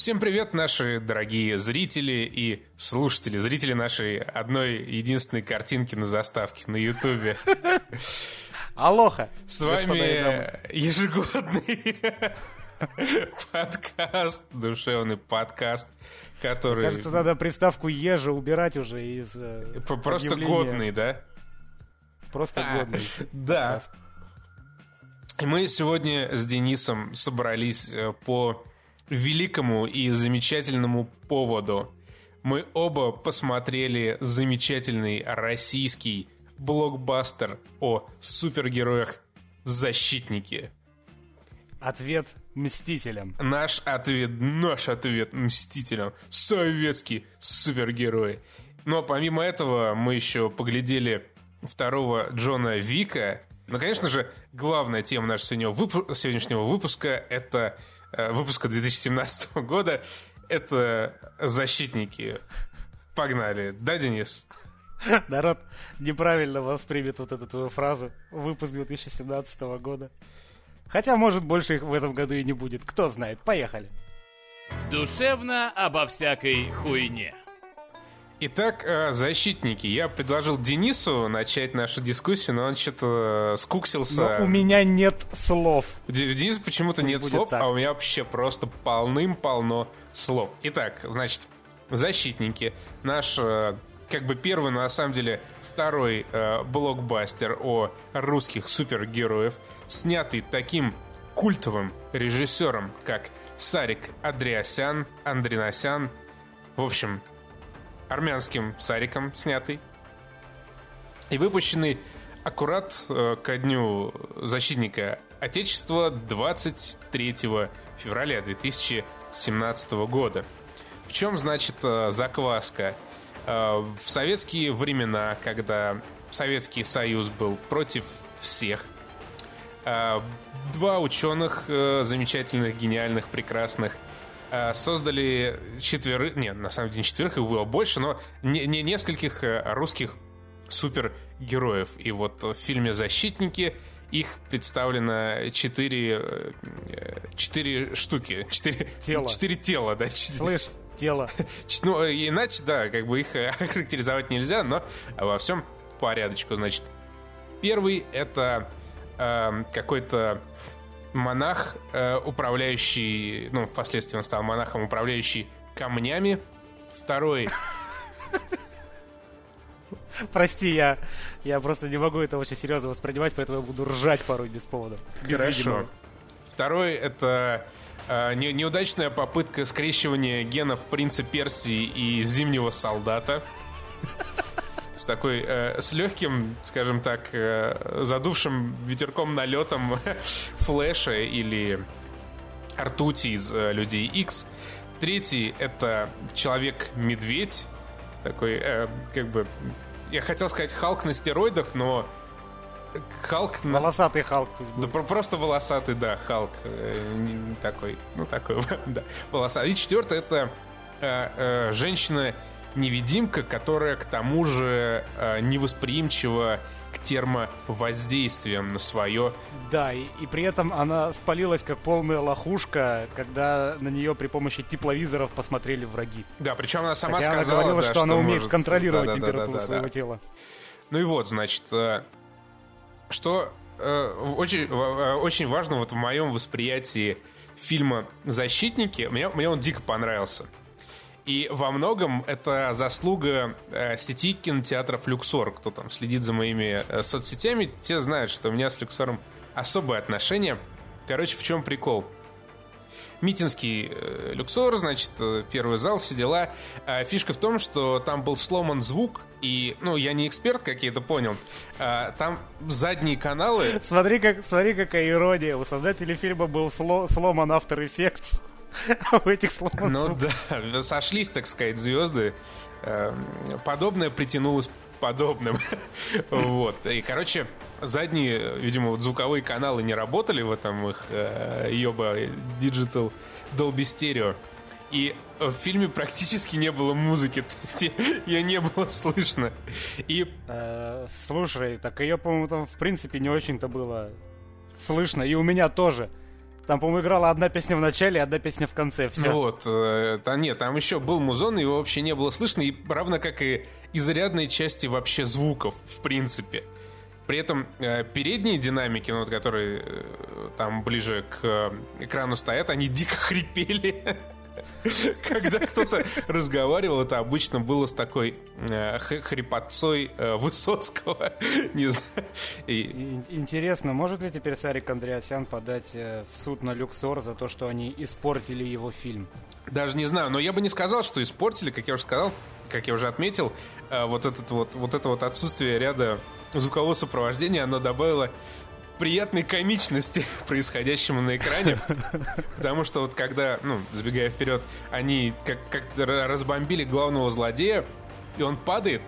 Всем привет, наши дорогие зрители и слушатели, зрители нашей одной единственной картинки на заставке на Ютубе. Алоха! С вами ежегодный подкаст, душевный подкаст, который... Кажется, надо приставку «ежа» убирать уже из э, Просто годный, да? Просто А, годный. Да. И мы сегодня с Денисом собрались э, по великому и замечательному поводу. Мы оба посмотрели замечательный российский блокбастер о супергероях «Защитники». Ответ «Мстителям». Наш ответ, наш ответ Мстителям. Советский супергерой. Но помимо этого мы еще поглядели второго Джона Вика. Но, конечно же, главная тема нашего сегодняшнего, выпу- сегодняшнего выпуска это выпуска 2017 года. Это защитники. Погнали. Да, Денис? Народ неправильно воспримет вот эту твою фразу. Выпуск 2017 года. Хотя, может, больше их в этом году и не будет. Кто знает. Поехали. Душевно обо всякой хуйне. Итак, э, защитники. Я предложил Денису начать нашу дискуссию, но он что-то скуксился. Но у меня нет слов. У Дениса почему-то нет слов, так. а у меня вообще просто полным-полно слов. Итак, значит, защитники. Наш, э, как бы первый, но на самом деле второй э, блокбастер о русских супергероев, снятый таким культовым режиссером, как Сарик Андреасян, Андринасян. В общем, армянским Сариком снятый. И выпущенный аккурат э, ко дню защитника Отечества 23 февраля 2017 года. В чем, значит, э, закваска? Э, В советские времена, когда Советский Союз был против всех, два ученых замечательных, гениальных, прекрасных создали четверых, нет, на самом деле не четверых, их было больше, но не, не нескольких э, русских супергероев. И вот в фильме «Защитники» их представлено четыре, э, э, четыре штуки, четыре Тела. четыре тела, да, Слышь, тело. Ну, э, иначе, да, как бы их э, характеризовать нельзя, но во всем по порядочку. Значит, первый это эм, какой-то монах, э, управляющий, ну, впоследствии он стал монахом, управляющий камнями. Второй, Прости, я, я просто не могу это очень серьезно воспринимать, поэтому я буду ржать порой без повода. Без хорошо. видимого. Второй это э, не- неудачная попытка скрещивания генов принца Персии и зимнего солдата. С такой, э, с легким, скажем так, э, задувшим ветерком налетом Флэша или ртути из э, Людей X. Третий это Человек-медведь. Такой, э, как бы, я хотел сказать Халк на стероидах, но Халк на, Волосатый Халк пусть да будет. просто волосатый, да, Халк. э, такой, ну такой, да, волосатый. И четвертое это э, э, женщина-невидимка, которая к тому же э, невосприимчива к термовоздействиям на свое. Да, и, и при этом она спалилась как полная лохушка, когда на нее при помощи тепловизоров посмотрели враги. Да, причем она сама Хотя сказала, она говорила, да, что, она умеет может- контролировать да-да-да-да-да-да. температуру своего тела. Ну и вот, значит, э, что э, очень, э, очень важно вот в моем восприятии фильма «Защитники», мне, мне он дико понравился. И во многом это заслуга э, сети кинотеатров «Люксор». Кто там следит за моими э, соцсетями, те знают, что у меня с «Люксором» особое отношение. Короче, в чем прикол? Митинский э, люксор, значит, э, первый зал, все дела. А фишка в том, что там был сломан звук, и, ну, я не эксперт, как я это понял, а, там задние каналы... Смотри, как, смотри, какая ирония. У создателей фильма был сло- сломан After Effects, у этих сломан Ну да, сошлись, так сказать, звезды. Эм, Подобное притянулось подобным. Вот. И, короче, задние, видимо, вот звуковые каналы не работали в этом их э, ёба Digital Dolby Stereo. И в фильме практически не было музыки, то есть ее не было слышно. И Э, слушай, так ее, по-моему, там в принципе не очень-то было слышно. И у меня тоже. Там, по-моему, играла одна песня в начале, одна песня в конце. Все. Вот, э, да нет, там еще был музон, его вообще не было слышно, и равно как и изрядной части вообще звуков, в принципе. При этом э, передние динамики, ну, вот, которые э, там ближе к э, экрану стоят, они дико хрипели. Когда кто-то разговаривал, это обычно было с такой э, хрипотцой э, Высоцкого. Не знаю. И... Интересно, может ли теперь Сарик Андреасян подать э, в суд на Люксор за то, что они испортили его фильм? Даже не знаю, но я бы не сказал, что испортили, как я уже сказал, как я уже отметил, вот, этот вот, вот это вот отсутствие ряда звукового сопровождения, оно добавило приятной комичности происходящему на экране. Потому что вот когда, ну, забегая вперед, они как- как-то разбомбили главного злодея, и он падает,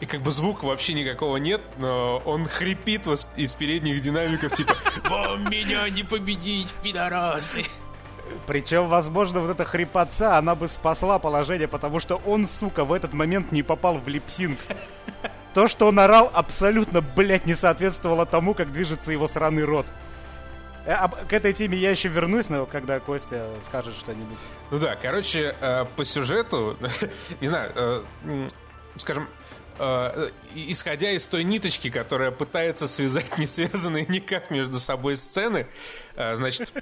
и как бы звука вообще никакого нет, но он хрипит из передних динамиков, типа «Вам меня не победить, пидорасы!» Причем, возможно, вот эта хрипотца, она бы спасла положение, потому что он, сука, в этот момент не попал в липсинг. То, что он орал, абсолютно, блядь, не соответствовало тому, как движется его сраный рот. Э, к этой теме я еще вернусь, но когда Костя скажет что-нибудь. Ну да, короче, э, по сюжету, не знаю, э, скажем, исходя из той ниточки, которая пытается связать не связанные никак между собой сцены, значит,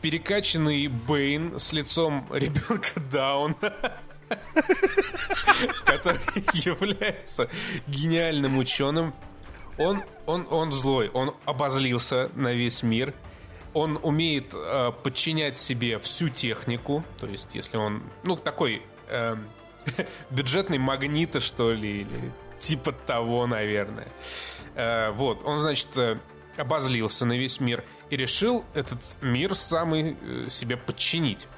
перекачанный Бэйн с лицом ребенка Дауна который является гениальным ученым. Он, он, он злой, он обозлился на весь мир. Он умеет э, подчинять себе всю технику. То есть, если он, ну, такой э, бюджетный магнита, что ли, или типа того, наверное. Э, вот, он, значит, э, обозлился на весь мир и решил этот мир самый э, себе подчинить.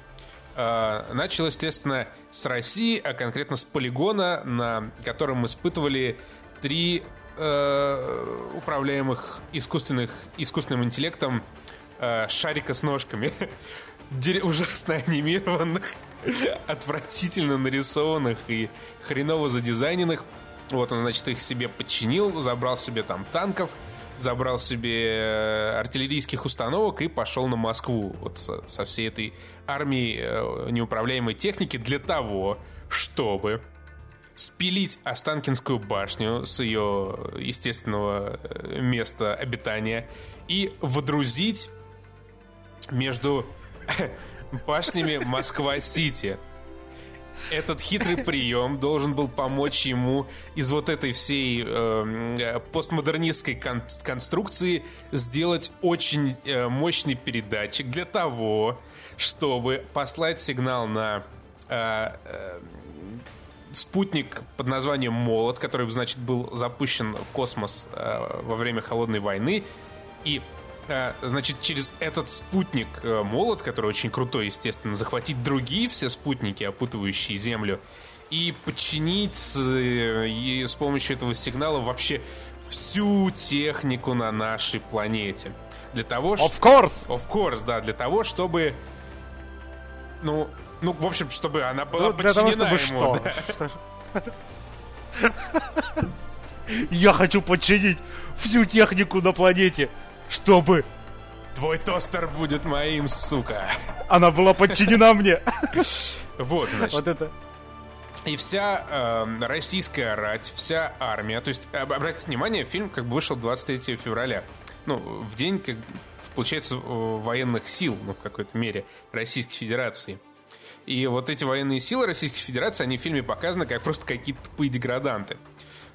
Э, начал, естественно, с России, а конкретно с полигона, на котором испытывали три э, управляемых искусственных, искусственным интеллектом э, шарика с ножками. ужасно анимированных, отвратительно нарисованных и хреново задизайненных. Вот он, значит, их себе подчинил, забрал себе там танков, забрал себе э, артиллерийских установок и пошел на Москву. Вот со, со всей этой армией э, неуправляемой техники для того, чтобы спилить Останкинскую башню с ее естественного э, места обитания и водрузить между башнями Москва-Сити этот хитрый прием должен был помочь ему из вот этой всей эм, э, постмодернистской кон- конструкции сделать очень э, мощный передатчик для того, чтобы послать сигнал на э, э, спутник под названием Молот, который, значит, был запущен в космос э, во время холодной войны, и значит, через этот спутник э, молот, который очень крутой, естественно, захватить другие все спутники, опутывающие Землю, и подчинить с, э, и с помощью этого сигнала вообще всю технику на нашей планете. Для того, Of course! Of course, да, для того, чтобы... Ну, ну, в общем, чтобы она была ну, для подчинена того, чтобы ему. Что? Да. Я хочу подчинить всю технику на планете чтобы... Твой тостер будет моим, сука. Она была подчинена мне. Вот, значит. Вот это. И вся э, российская рать, вся армия, то есть, обратите внимание, фильм как бы вышел 23 февраля. Ну, в день, как, получается, военных сил, ну, в какой-то мере, Российской Федерации. И вот эти военные силы Российской Федерации, они в фильме показаны как просто какие-то тупые деграданты.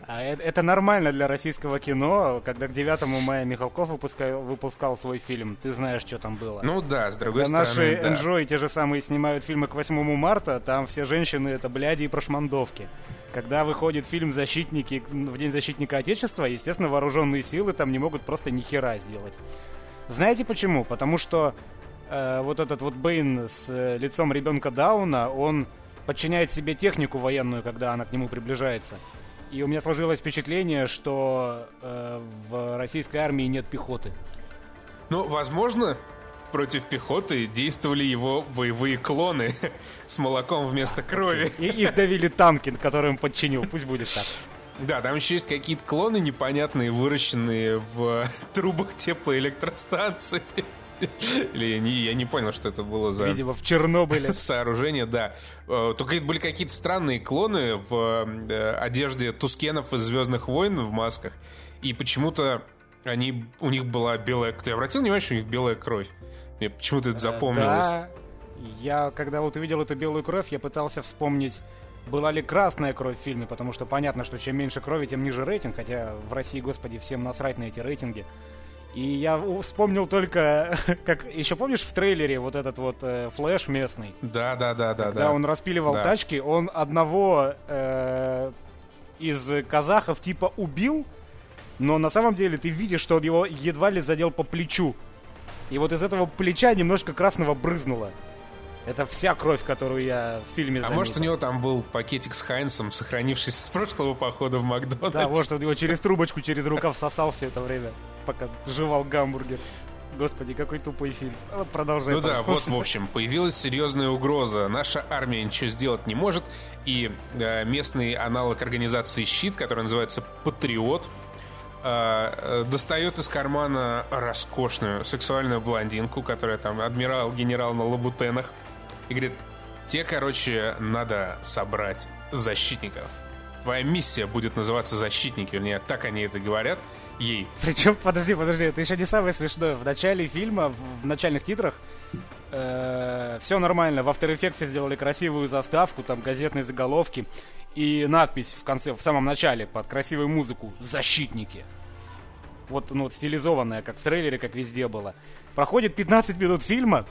А это нормально для российского кино, когда к 9 мая Михалков выпускал, выпускал свой фильм. Ты знаешь, что там было. Ну да, с другой когда стороны, наши да. Enjoy те же самые снимают фильмы к 8 марта, там все женщины это бляди и прошмандовки. Когда выходит фильм «Защитники» в День защитника Отечества, естественно, вооруженные силы там не могут просто ни хера сделать. Знаете почему? Потому что э, вот этот вот Бэйн с э, лицом ребенка Дауна, он подчиняет себе технику военную, когда она к нему приближается. И у меня сложилось впечатление, что э, в российской армии нет пехоты. Ну, возможно, против пехоты действовали его боевые клоны с молоком вместо крови. И их давили танки, которым подчинил. Пусть будет так. Да, там еще есть какие-то клоны непонятные, выращенные в трубах теплоэлектростанции. Или я не, я не понял, что это было за... Видимо, в Чернобыле. Сооружение, да. Э, только были какие-то странные клоны в э, одежде Тускенов из «Звездных войн» в масках. И почему-то они, у них была белая... Ты обратил внимание, что у них белая кровь? Мне почему-то это запомнилось. Да, я, когда вот увидел эту белую кровь, я пытался вспомнить, была ли красная кровь в фильме, потому что понятно, что чем меньше крови, тем ниже рейтинг, хотя в России, господи, всем насрать на эти рейтинги. И я вспомнил только, как еще помнишь в трейлере вот этот вот э, Флэш местный, Да, да, да, да, когда да. он распиливал Да. тачки, он одного э, из казахов типа убил, но на самом деле ты видишь, что он его едва ли задел по плечу. И вот из этого плеча немножко красного брызнуло. Это вся кровь, которую я в фильме А заметил. может, у него там был пакетик с Heinz ом, сохранившийся с прошлого похода в Макдональдс? Да, может, он его через трубочку, через рукав сосал все это время, пока жевал гамбургер. Господи, какой тупой фильм. А продолжай. Ну да, вот, пожалуйста. в общем, появилась серьезная угроза. Наша армия ничего сделать не может. И э, местный аналог организации «Щит», который называется «Патриот», э, э, достает из кармана роскошную сексуальную блондинку, которая там адмирал-генерал на лабутенах, и говорит, те, короче, надо собрать защитников. Твоя миссия будет называться «Защитники», вернее, так они это говорят ей. Причем, подожди, подожди, это еще не самое смешное. В начале фильма, в, начальных титрах, все нормально. В After Effects сделали красивую заставку, там газетные заголовки и надпись в конце, в самом начале, под красивую музыку «Защитники». Вот, ну, вот стилизованная, как в трейлере, как везде было. Проходит 15 минут фильма,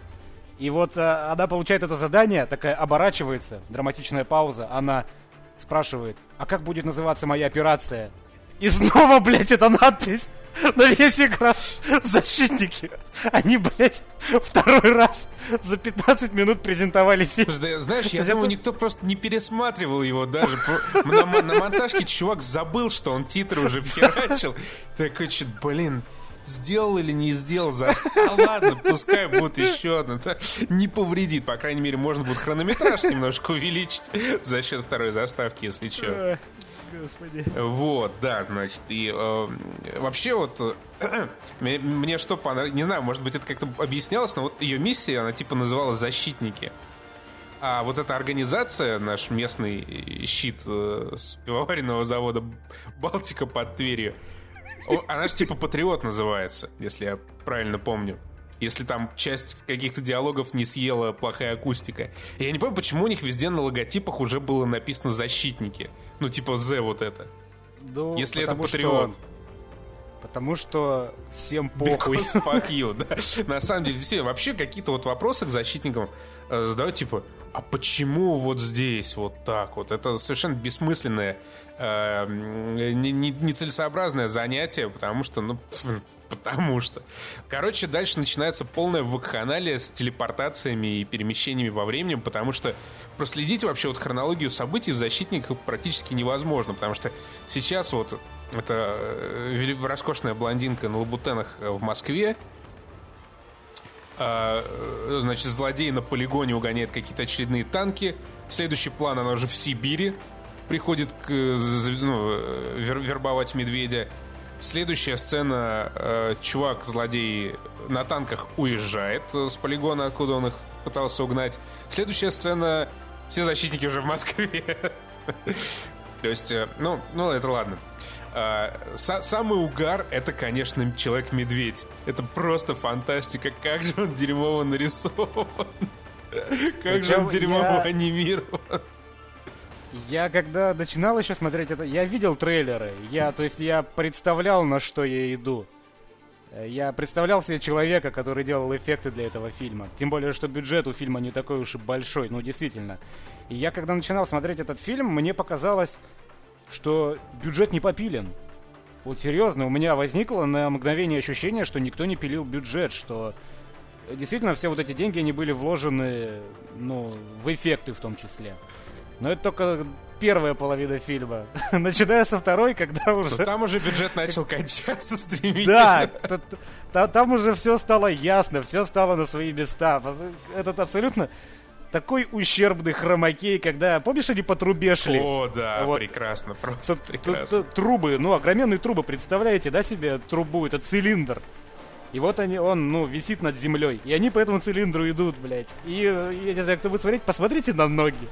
и вот э, она получает это задание, такая оборачивается, драматичная пауза, она спрашивает, а как будет называться моя операция? И снова, блядь, эта надпись на весь экран. Защитники. Они, блядь, второй раз за 15 минут презентовали фильм. Знаешь, я думаю, никто просто не пересматривал его даже. На, мо- на монтажке чувак забыл, что он титры уже херачил. Такой, что, блин, сделал или не сделал за... А ладно, пускай будет еще. Это Не повредит. По крайней мере, можно будет хронометраж немножко увеличить за счет второй заставки, если что. Господи. Вот, да, значит, и э, вообще вот мне, мне что понравилось, не знаю, может быть это как-то объяснялось, но вот ее миссия, она типа называлась «Защитники». А вот эта организация, наш местный щит э, с пивоваренного завода «Балтика» под Тверью, она же типа «Патриот» называется, если я правильно помню. Если там часть каких-то диалогов не съела плохая акустика. Я не понимаю, почему у них везде на логотипах уже было написано «Защитники». Ну, типа «З» вот это. Ну, Если это потому что- патриот. Потому что всем похуй. Because fuck you, да. На самом деле, действительно, вообще какие-то вот вопросы к защитникам э, задают, типа, а почему вот здесь вот так вот? Это совершенно бессмысленное, э, не- не- нецелесообразное занятие, потому что, ну, потому что. Короче, дальше начинается полная вакханалия с телепортациями и перемещениями во времени, потому что проследить вообще вот хронологию событий в «Защитниках» практически невозможно, потому что сейчас вот это э, роскошная блондинка на лабутенах э, в Москве, э, значит, злодей на полигоне угоняет какие-то очередные танки. Следующий план, она уже в Сибири приходит к, ну, э, вер- вербовать медведя. Следующая сцена, э, чувак, злодей на танках уезжает с полигона, откуда он их пытался угнать. Следующая сцена, все защитники уже в Москве. То есть, э, ну, ну это ладно. А, са- самый угар это, конечно, человек-медведь. Это просто фантастика. Как же он дерьмово нарисован. Как же он дерьмово анимирован. Я когда начинал еще смотреть это, я видел трейлеры. Я, то есть я представлял, на что я иду. Я представлял себе человека, который делал эффекты для этого фильма. Тем более, что бюджет у фильма не такой уж и большой, ну действительно. И я когда начинал смотреть этот фильм, мне показалось, что бюджет не попилен. Вот серьезно, у меня возникло на мгновение ощущение, что никто не пилил бюджет, что действительно все вот эти деньги, они были вложены, ну, в эффекты в том числе. Но это только первая половина фильма. Начиная со второй, когда Но уже... там уже бюджет начал кончаться Да, стремительно. та- там уже все стало ясно, все стало на свои места. Этот абсолютно такой ущербный хромакей, когда, помнишь, они по трубе шли? О, да, Вот. прекрасно, просто Т- т- прекрасно. т- Трубы, ну, огроменные трубы, представляете, да, себе трубу, это цилиндр. И вот они, он, ну, висит над землей. И они по этому цилиндру идут, блядь. И, я не знаю, кто будет смотреть, посмотрите на ноги.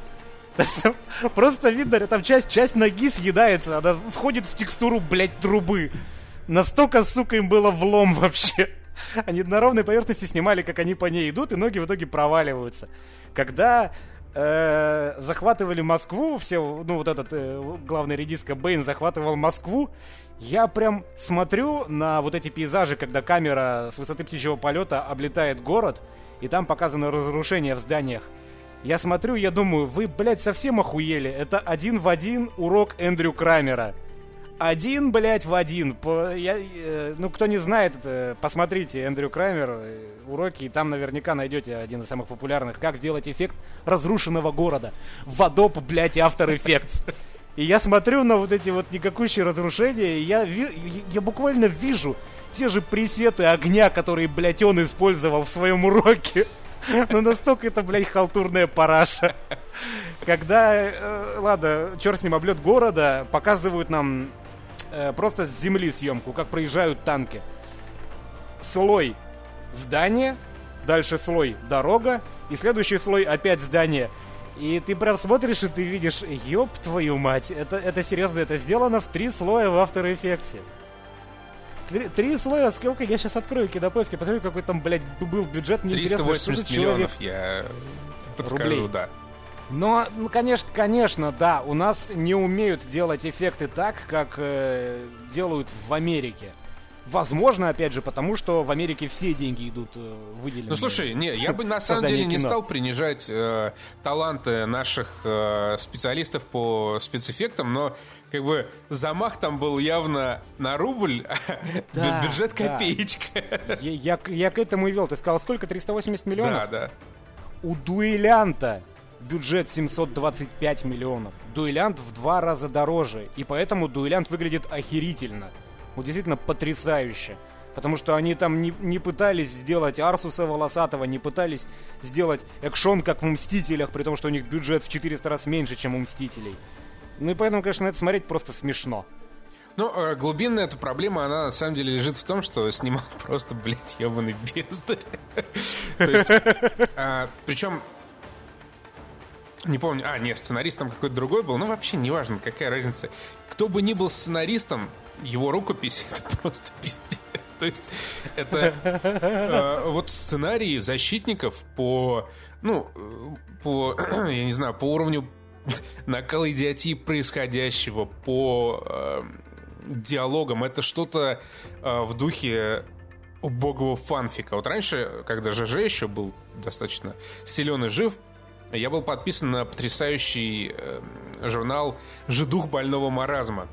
Просто видно, там часть, часть ноги съедается, она входит в текстуру, блядь, трубы. Настолько, сука, им было влом вообще. Они на ровной поверхности снимали, как они по ней идут, и ноги в итоге проваливаются. Когда э, захватывали Москву, все, ну вот этот э, главный редиска Бэйн захватывал Москву, я прям смотрю на вот эти пейзажи, когда камера с высоты птичьего полета облетает город, и там показано разрушение в зданиях. Я смотрю, я думаю, вы, блядь, совсем охуели. Это один в один урок Эндрю Крамера. Один, блядь, в один. По, я, э, ну, кто не знает, это, посмотрите Эндрю Крамер, э, уроки, и там наверняка найдете один из самых популярных. Как сделать эффект разрушенного города. В Adobe, блядь, After Effects. И я смотрю на вот эти вот никакущие разрушения, и я, я, я буквально вижу те же пресеты огня, которые, блядь, он использовал в своем уроке. Ну настолько это, блядь, халтурная параша. Когда, э, ладно, черт с ним, облет города, показывают нам э, просто с земли съемку, как проезжают танки. Слой здания, дальше слой дорога, и следующий слой опять здание. И ты прям смотришь, и ты видишь, ёб твою мать, это, это серьезно, это сделано в три слоя в After Effects. Три, три слоя, сколько я сейчас открою кинопоиски, посмотрю, какой там, блядь, был бюджет. Мне 380 миллионов, я подскажу, рублей. да. Но, ну, конечно, конечно, да, у нас не умеют делать эффекты так, как э, делают в Америке. Возможно, опять же, потому что в Америке все деньги идут э, выделены. Ну слушай, не, я бы на самом деле не стал принижать э, таланты наших э, специалистов по спецэффектам, но как бы замах там был явно на рубль, да, бюджет копеечка. Да. Я, я, я к этому и вел. Ты сказал, сколько? 380 миллионов? Да, да. У дуэлянта бюджет 725 миллионов. Дуэлянт в два раза дороже, и поэтому дуэлянт выглядит охерительно. Вот действительно потрясающе. Потому что они там не, не пытались сделать Арсуса волосатого, не пытались сделать экшон, как в Мстителях, при том, что у них бюджет в 400 раз меньше, чем у Мстителей. Ну и поэтому, конечно, это смотреть просто смешно. Ну, э, глубинная эта проблема, она на самом деле лежит в том, что снимал просто, блядь, ебаный бездарь. А, Причем не помню, а, нет, сценаристом какой-то другой был, ну вообще неважно, какая разница. Кто бы ни был сценаристом, его рукопись это просто пиздец. То есть это э, вот сценарии защитников по, ну, по, я не знаю, по уровню накала идиотии происходящего, по э, диалогам. Это что-то э, в духе убогого фанфика. Вот раньше, когда ЖЖ еще был достаточно силен и жив, я был подписан на потрясающий э, журнал «Жидух больного маразма».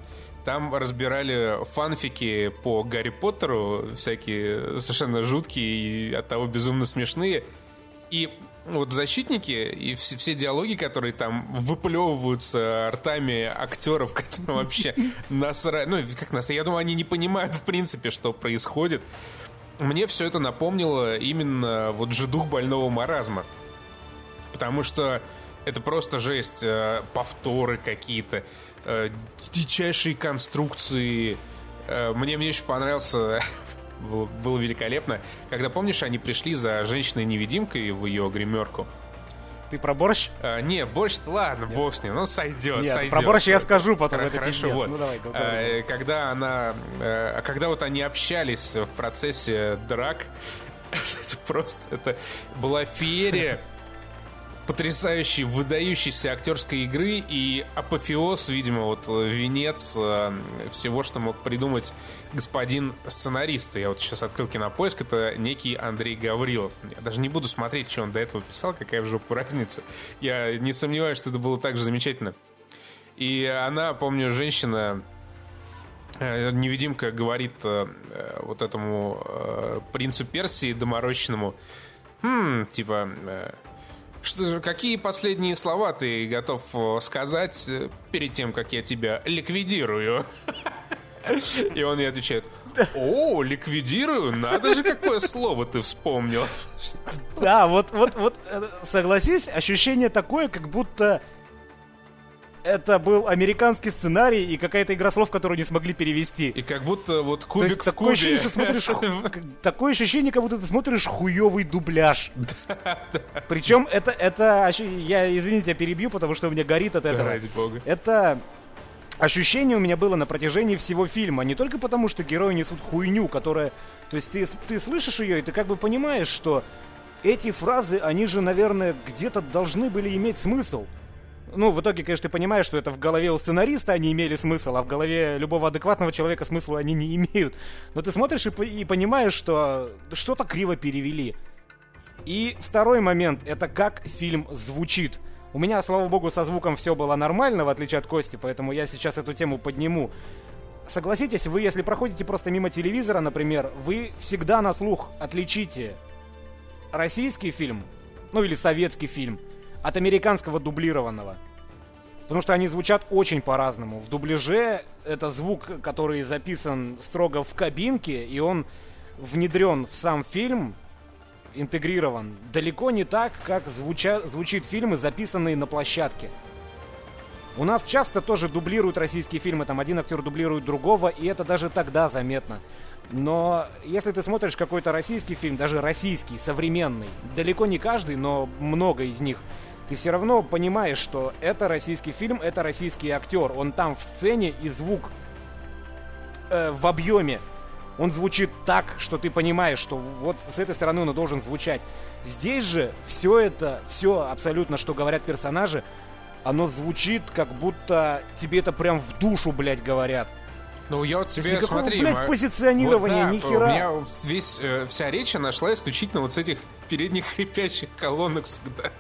Там разбирали фанфики по Гарри Поттеру, всякие совершенно жуткие и от того безумно смешные. И вот защитники и все, все диалоги, которые там выплевываются ртами актеров, которые вообще насрать. Ну, как нас, я думаю, они не понимают в принципе, что происходит. Мне все это напомнило именно вот же дух больного маразма. Потому что это просто жесть. Э, повторы какие-то, э, дичайшие конструкции. Э, мне, мне очень понравился было великолепно. Когда, помнишь, они пришли за женщиной-невидимкой в ее гримерку. Ты про борщ? А, не, борщ, ладно, Нет. бог с ним, ну сойдет, Нет, сойдет. про борщ я скажу потом, Хорошо, это Хорошо, вот. Ну, давай, давай, давай. Когда она, а, когда вот они общались в процессе драк, это просто, это была феерия потрясающей, выдающейся актерской игры и апофеоз, видимо, вот э, венец э, всего, что мог придумать господин сценарист. Я вот сейчас открыл кинопоиск, это некий Андрей Гаврилов. Я даже не буду смотреть, что он до этого писал, какая в жопу разница. Я не сомневаюсь, что это было так же замечательно. И она, помню, женщина, э, невидимка говорит вот этому принцу Персии доморощенному, хм, типа, что, какие последние слова ты готов э, сказать э, перед тем, как я тебя ликвидирую? И он ей отвечает, о, ликвидирую? Надо же, какое слово ты вспомнил. Да, вот, вот, вот, э, согласись, ощущение такое, как будто это был американский сценарий и какая-то игра слов, которую не смогли перевести. И как будто вот То кубик есть в такое кубе. ощущение, что смотришь, такое ощущение, как будто ты смотришь хуёвый дубляж. Причем это, это, я, извините, я перебью, потому что у меня горит от этого. ради бога. Это ощущение у меня было на протяжении всего фильма. Не только потому, что герои несут хуйню, которая... То есть ты, ты слышишь ее, и ты как бы понимаешь, что эти фразы, они же, наверное, где-то должны были иметь смысл. Ну, в итоге, конечно, ты понимаешь, что это в голове у сценариста они имели смысл, а в голове любого адекватного человека смысла они не имеют. Но ты смотришь и, и понимаешь, что что-то криво перевели. И второй момент — это как фильм звучит. У меня, слава богу, со звуком все было нормально, в отличие от Кости, поэтому я сейчас эту тему подниму. Согласитесь, вы, если проходите просто мимо телевизора, например, вы всегда на слух отличите российский фильм, ну или советский фильм, от американского дублированного. Потому что они звучат очень по-разному. В дубляже это звук, который записан строго в кабинке, и он внедрен в сам фильм, интегрирован, далеко не так, как звуча- звучит фильмы, записанные на площадке. У нас часто тоже дублируют российские фильмы, там один актер дублирует другого, и это даже тогда заметно. Но если ты смотришь какой-то российский фильм, даже российский, современный, далеко не каждый, но много из них, ты все равно понимаешь, что это российский фильм, это российский актер. Он там в сцене и звук э, в объеме. Он звучит так, что ты понимаешь, что вот с этой стороны он должен звучать. Здесь же все это, все абсолютно, что говорят персонажи, оно звучит, как будто тебе это прям в душу, блядь, говорят. Ну, я вот тебе, никакого, смотри... блядь, мо- позиционирования, Вот да, ни У меня весь, э, вся речь она шла исключительно вот с этих передних хрипящих колонок всегда.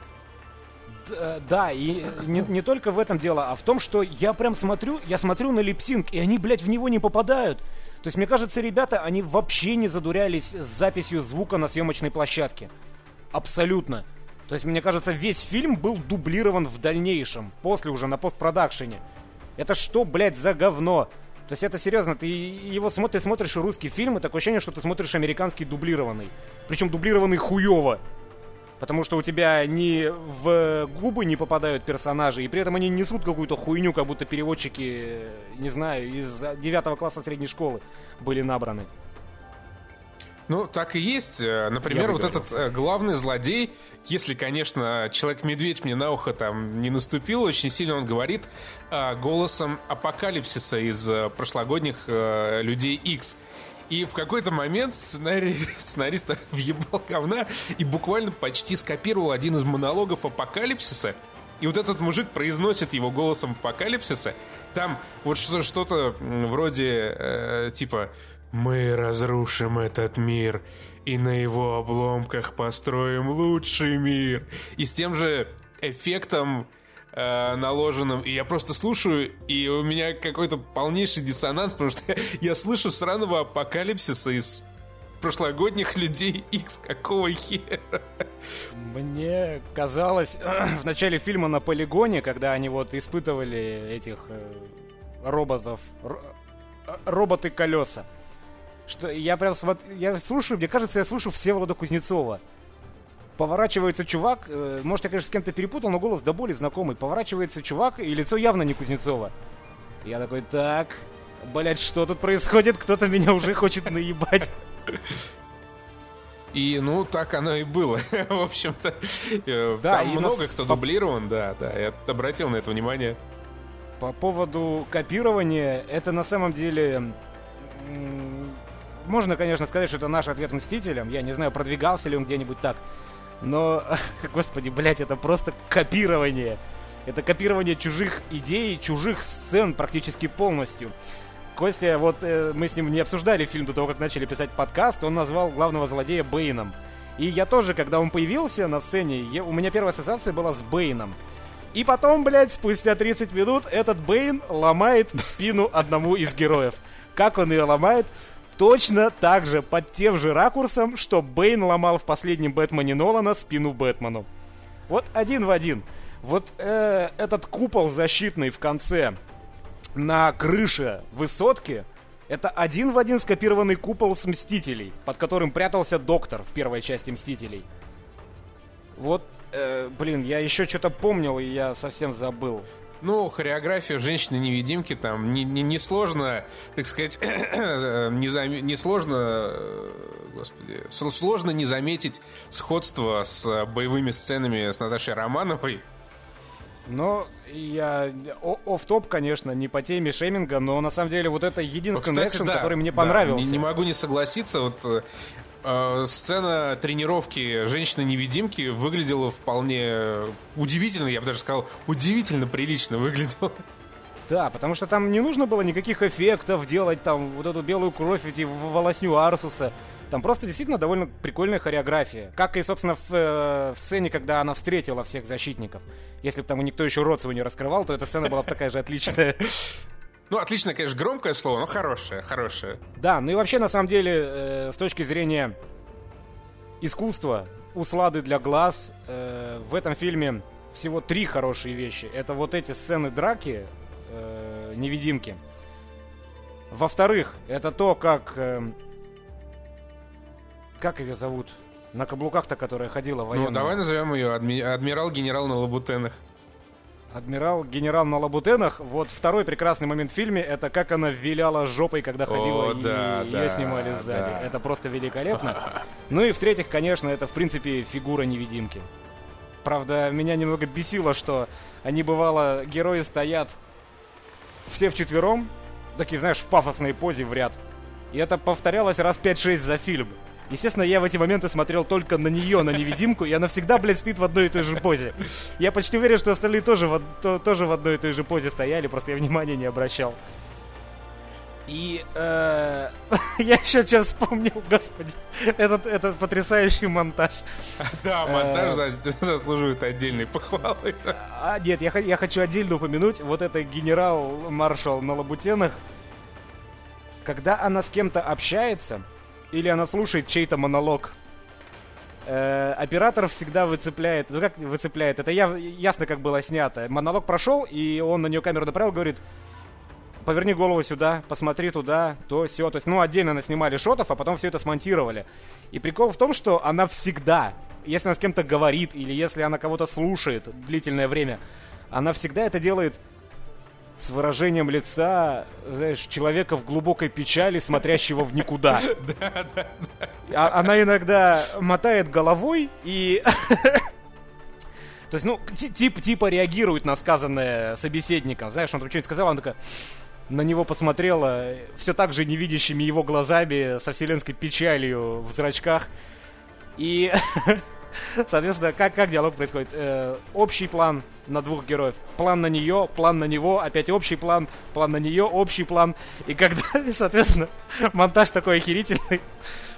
Д- Да, и не, не только в этом дело, а в том, что я прям смотрю, я смотрю на липсинг, и они, блядь, в него не попадают. То есть, мне кажется, ребята, они вообще не задурялись с записью звука на съемочной площадке. Абсолютно. То есть, мне кажется, весь фильм был дублирован в дальнейшем, после уже на постпродакшене. Это что, блядь, за говно? То есть это серьезно, ты его смотришь, смотришь русский фильм, и такое ощущение, что ты смотришь американский дублированный. Причем дублированный хуево. Потому что у тебя ни в губы не попадают персонажи, и при этом они несут какую-то хуйню, как будто переводчики, не знаю, из 9 класса средней школы были набраны. Ну, так и есть. Э, Например, вот этот э, главный злодей, если, конечно, Человек-медведь мне на ухо там не наступил, очень сильно он говорит э, голосом апокалипсиса из прошлогодних Людей X. И в какой-то момент сценарий, сценариста въебал говна и буквально почти скопировал один из монологов апокалипсиса. И вот этот мужик произносит его голосом апокалипсиса. Там вот что- что-то вроде э, типа «Мы разрушим этот мир и на его обломках построим лучший мир». И с тем же эффектом э, наложенным. И я просто слушаю, и у меня какой-то полнейший диссонанс, потому что я слышу сраного апокалипсиса из прошлогодних людей X. Какого хера? Мне казалось, в начале фильма на полигоне, когда они вот испытывали этих э, роботов, ро- э, роботы-колеса, что я прям смотр- я слушаю, мне кажется, я слушаю Всеволода Кузнецова. Поворачивается чувак, э, может, я, конечно, с кем-то перепутал, но голос до боли знакомый. Поворачивается чувак, и лицо явно не Кузнецова. Я такой, так, блять, что тут происходит? Кто-то меня уже хочет наебать. И, ну, так оно и было. В общем-то, э, Да, там много нас кто дублирован, да, да. Я обратил на это внимание. По поводу копирования, это на самом деле... Можно, конечно, сказать, что это наш ответ Мстителям. Я не знаю, продвигался ли он где-нибудь так. Но, господи, блядь, это просто копирование. Это копирование чужих идей, чужих сцен практически полностью. Костя, вот э, мы с ним не обсуждали фильм до того, как начали писать подкаст, он назвал главного злодея Бэйном. И я тоже, когда он появился на сцене, я- у меня первая ассоциация была с Бэйном. И потом, блядь, спустя 30 минут этот Бэйн ломает спину одному из героев. Как он ее ломает? Точно так же, под тем же ракурсом, что Бэйн ломал в последнем Бэтмене Нолана спину Бэтмену. Вот один в один. Вот э, этот купол защитный в конце на крыше высотки это один в один скопированный купол с Мстителей, под которым прятался Доктор в первой части Мстителей. Вот, э, блин, я еще что-то помнил, и я совсем забыл. Ну, хореографию женщины-невидимки там не, не, не сложно, так сказать, не, зам... не сложно, э, господи, сложно не заметить сходство с боевыми сценами с Наташей Романовой. Но я... оф топ конечно, не по теме шейминга, но на самом деле вот это единственный Кстати, экшен, да, который мне понравился. Да, не, не могу не согласиться, вот э, сцена тренировки женщины-невидимки выглядела вполне удивительно, я бы даже сказал, удивительно прилично выглядела. Да, потому что там не нужно было никаких эффектов делать, там, вот эту белую кровь, эти волосню Арсуса. Там просто действительно довольно прикольная хореография. Как и, собственно, в, э, в сцене, когда она встретила всех защитников. Если бы там никто еще рот свой не раскрывал, то эта сцена была бы такая же отличная. Ну, отлично, конечно, громкое слово, но хорошее, хорошее. Да, ну и вообще, на самом деле, э, с точки зрения искусства, услады для глаз, э, в этом фильме всего три хорошие вещи. Это вот эти сцены драки, э, невидимки. Во-вторых, это то, как э, как ее зовут? На каблуках-то, которая ходила военная. Ну, давай назовем ее адми... адмирал-генерал на лабутенах. Адмирал-генерал на лабутенах. Вот второй прекрасный момент в фильме, это как она виляла жопой, когда ходила, О, и да, ее да, снимали сзади. Да. Это просто великолепно. Ну и в-третьих, конечно, это в принципе фигура невидимки. Правда, меня немного бесило, что они, бывало, герои стоят все вчетвером, такие, знаешь, в пафосной позе в ряд. И это повторялось раз 5-6 за фильм. Естественно, я в эти моменты смотрел только на нее, на невидимку, и она всегда, блядь, стоит в одной и той же позе. Я почти уверен, что остальные тоже в, то, тоже в одной и той же позе стояли, просто я внимания не обращал. И э, я еще сейчас вспомнил, господи, этот, этот потрясающий монтаж. Да, монтаж э, заслуживает отдельной похвалы. А, нет, я, я хочу отдельно упомянуть, вот это генерал-маршал на Лабутенах, когда она с кем-то общается, или она слушает чей-то монолог. Э, оператор всегда выцепляет, ну как выцепляет, это я, ясно как было снято. Монолог прошел, и он на нее камеру направил, говорит, поверни голову сюда, посмотри туда, то все. То есть, ну, отдельно снимали шотов, а потом все это смонтировали. И прикол в том, что она всегда, если она с кем-то говорит, или если она кого-то слушает длительное время, она всегда это делает с выражением лица, знаешь, человека в глубокой печали, смотрящего в никуда. Да, да, да. А, она иногда мотает головой и... То есть, ну, тип, типа реагирует на сказанное собеседником. Знаешь, он там что-нибудь сказал, она такая на него посмотрела все так же невидящими его глазами, со вселенской печалью в зрачках. И, соответственно, как, как диалог происходит? Э, общий план на двух героев. План на нее, план на него, опять общий план, план на нее, общий план. И когда, соответственно, монтаж такой охерительный,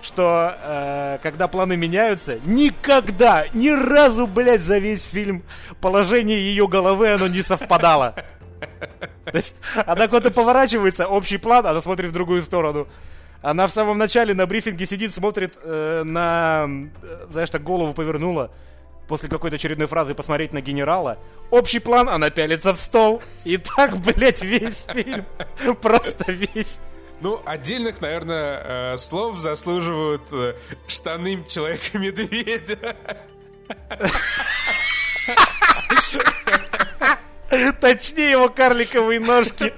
что э, когда планы меняются, никогда, ни разу, блядь, за весь фильм положение ее головы, оно не совпадало. То есть она куда-то поворачивается, общий план, она смотрит в другую сторону. Она в самом начале на брифинге сидит, смотрит э, на... Э, знаешь, так голову повернула после какой-то очередной фразы посмотреть на генерала. Общий план, она пялится в стол. И так, блядь, весь фильм. Просто весь. Ну, отдельных, наверное, э, слов заслуживают э, штаны Человека-медведя. Точнее, его карликовые ножки.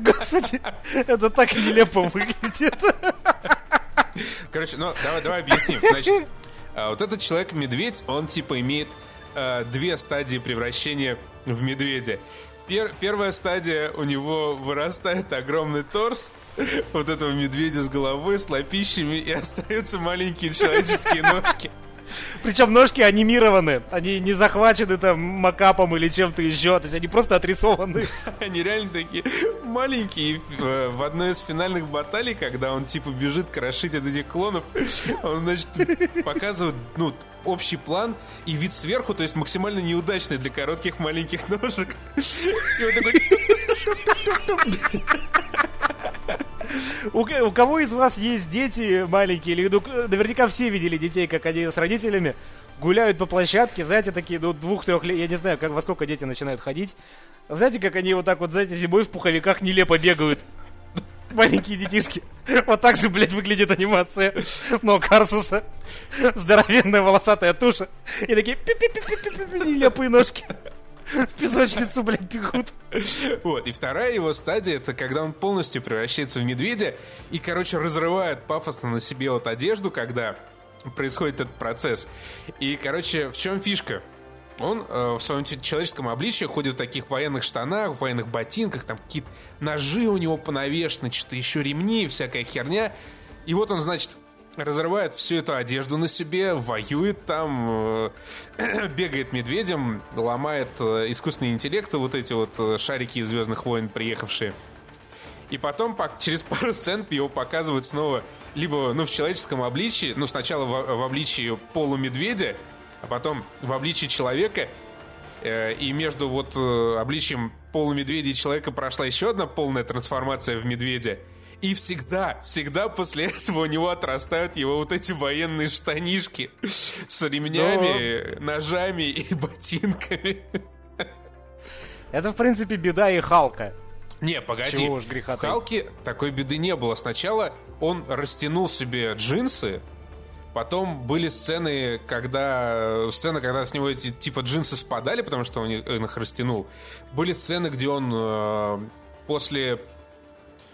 Господи, это так нелепо выглядит. Короче, ну давай, давай объясним. Значит, а, вот этот человек-медведь, он типа имеет э, две стадии превращения в медведя. Пер, первая стадия у него вырастает огромный торс вот этого медведя с головой, с лопищами, и остаются маленькие человеческие ножки. Причем ножки анимированы. Они не захвачены там макапом или чем-то еще. То есть они просто отрисованы. Они реально такие маленькие. Э, в одной из финальных баталий, когда он типа бежит крошить от этих клонов, он, значит, показывает, ну, общий план и вид сверху, то есть максимально неудачный для коротких маленьких ножек. И он такой... У, у кого из вас есть дети маленькие, или ну, наверняка все видели детей, как они с родителями гуляют по площадке, знаете, такие до ну, двух-трех лет, я не знаю, как во сколько дети начинают ходить. Знаете, как они вот так вот, знаете, зимой в пуховиках нелепо бегают. маленькие детишки. Вот так же, блядь, выглядит анимация. Но Карсуса. Здоровенная волосатая туша. И такие нелепые ножки. В песочницу, блядь, бегут. Вот, и вторая его стадия, это когда он полностью превращается в медведя и, короче, разрывает пафосно на себе вот одежду, когда происходит этот процесс. И, короче, в чем фишка? Он э, в своем человеческом обличье ходит в таких военных штанах, в военных ботинках, там какие-то ножи у него понавешены, что-то еще ремни, всякая херня. И вот он, значит, разрывает всю эту одежду на себе, воюет там, э, бегает медведем, ломает э, искусственный интеллект, вот эти вот э, шарики из Звездных войн приехавшие. И потом по, через пару сцен его показывают снова либо ну, в человеческом обличии, ну сначала в, в обличии полумедведя, а потом в обличии человека, и между вот обличием полумедведя и человека прошла еще одна полная трансформация в медведя. И всегда, всегда после этого у него отрастают его вот эти военные штанишки с ремнями, Но... ножами и ботинками. Это, в принципе, беда и Халка. Не, погоди. Чего уж греха В Халке такой беды не было. Сначала он растянул себе джинсы, Потом были сцены, когда сцены, когда с него эти типа джинсы спадали, потому что он их растянул. Были сцены, где он э, после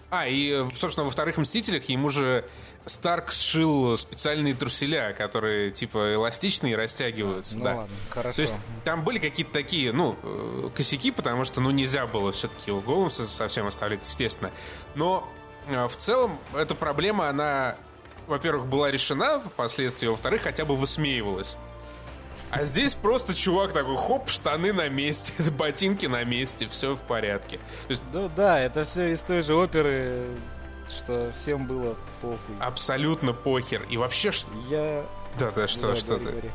а, и, собственно, во вторых «Мстителях» ему же Старк сшил специальные труселя, которые, типа, эластичные и растягиваются. Ну да. ладно, хорошо. То есть там были какие-то такие, ну, э, косяки, потому что, ну, нельзя было все-таки его голым совсем оставлять, естественно. Но э, в целом эта проблема, она, во-первых, была решена впоследствии, во-вторых, хотя бы высмеивалась. А здесь просто чувак такой, хоп, штаны на месте, ботинки на месте, все в порядке. есть... Ну да, это все из той же оперы, что всем было похуй. Абсолютно похер. И вообще... Я... Да, да, что, да, что говори, ты? Говори.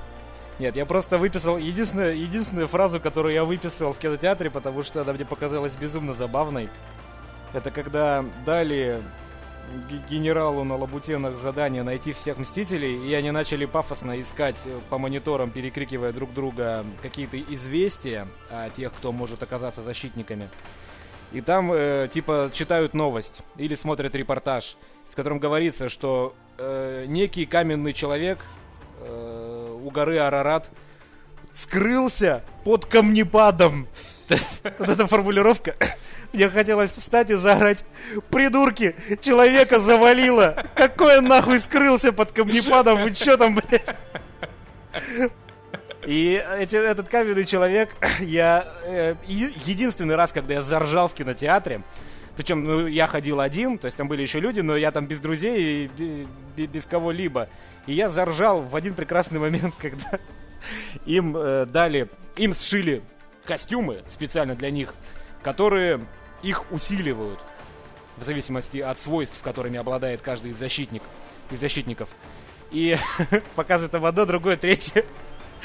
Нет, я просто выписал единственную, единственную фразу, которую я выписал в кинотеатре, потому что она мне показалась безумно забавной. Это когда дали генералу на Лабутенах задание найти всех Мстителей, и они начали пафосно искать э, по мониторам, перекрикивая друг друга какие-то известия о тех, кто может оказаться защитниками. И там, э, типа, читают новость или смотрят репортаж, в котором говорится, что э, некий каменный человек э, у горы Арарат скрылся под камнепадом. Вот эта формулировка мне хотелось встать и заорать «Придурки! Человека завалило! Какой он нахуй скрылся под камнепадом? Вы чё там, блядь?» И эти, этот каменный человек, я э, единственный раз, когда я заржал в кинотеатре, причем ну, я ходил один, то есть там были еще люди, но я там без друзей и, и без кого-либо. И я заржал в один прекрасный момент, когда им э, дали, им сшили костюмы специально для них, которые их усиливают в зависимости от свойств, которыми обладает каждый из защитник, из защитников. И показывают там одно, другое, третье.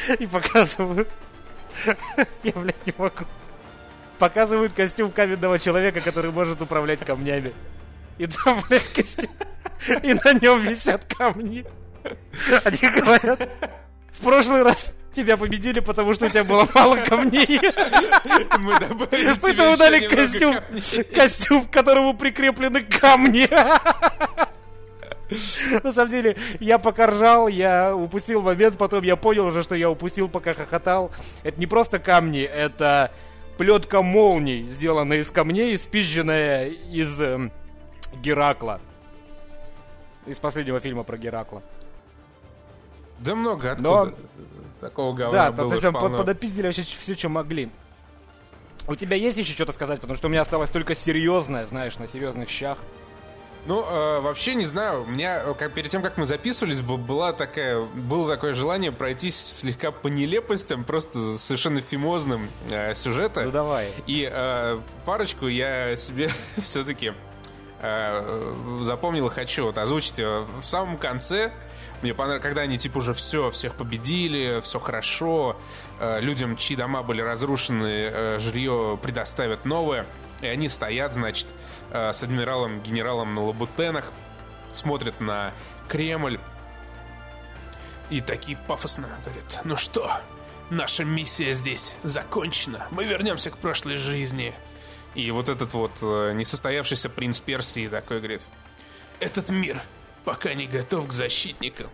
И показывают... Я, блядь, не могу. Показывают костюм каменного человека, который может управлять камнями. И там, блядь, костюм... И на нем висят камни. Они говорят, в прошлый раз тебя победили, потому что у тебя было мало камней. Мы добавили Поэтому дали костюм, костюм, к которому прикреплены камни. На самом деле, я пока ржал, я упустил момент, потом я понял уже, что я упустил, пока хохотал. Это не просто камни, это плетка молний, сделанная из камней, спизженная из э, Геракла. Из последнего фильма про Геракла. Да много откуда. Но... Такого говна Да, было то есть там подопиздили вообще все, что могли. У тебя есть еще что-то сказать? Потому что у меня осталось только серьезное, знаешь, на серьезных щах. Ну, э, вообще не знаю. У меня, э, как, перед тем, как мы записывались, была такая, было такое желание пройтись слегка по нелепостям, просто совершенно фимозным э, сюжета. Ну, давай. И э, парочку я себе все-таки э, запомнил и хочу вот озвучить. В самом конце мне понравилось, когда они типа уже все, всех победили, все хорошо, э, людям, чьи дома были разрушены, э, жилье предоставят новое, и они стоят, значит, э, с адмиралом, генералом на лабутенах, смотрят на Кремль и такие пафосно говорят, ну что, наша миссия здесь закончена, мы вернемся к прошлой жизни. И вот этот вот несостоявшийся принц Персии такой говорит, этот мир пока не готов к защитникам.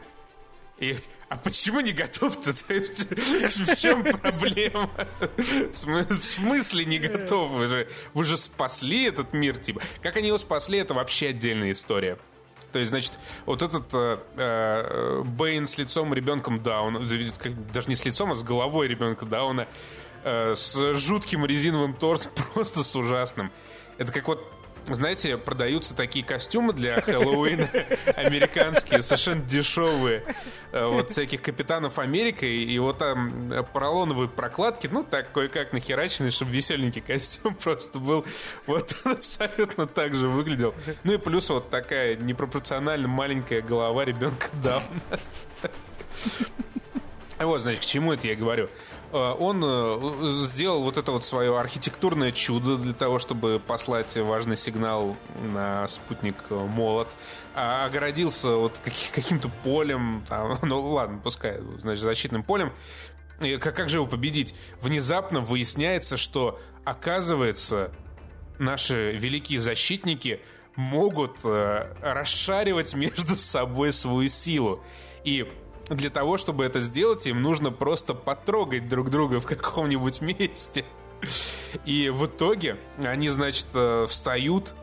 И, а почему не готов-то? В чем проблема? В смысле не готов? Вы же, вы же спасли этот мир, типа. Как они его спасли, это вообще отдельная история. То есть, значит, вот этот э, э, Бэйн с лицом ребенком Дауна, даже не с лицом, а с головой ребенка Дауна, э, с жутким резиновым торсом, просто с ужасным. Это как вот знаете, продаются такие костюмы для Хэллоуина американские, совершенно дешевые. Э, вот всяких капитанов Америки. И вот там э, поролоновые прокладки, ну так, кое-как нахераченный, чтобы веселенький костюм просто был. Вот он абсолютно так же выглядел. Ну и плюс вот такая непропорционально маленькая голова ребенка Дауна. Вот, значит, к чему это я говорю. Э, он э, сделал вот это вот свое архитектурное чудо для того, чтобы послать важный сигнал на спутник э, Молот. А огородился вот каким-то полем, там, ну ладно, пускай, значит, защитным полем. И как, как же его победить? Внезапно выясняется, что, оказывается, наши великие защитники могут э, расшаривать между собой свою силу. И для того, чтобы это сделать, им нужно просто потрогать друг друга в каком-нибудь месте. И в итоге они, значит, э, встают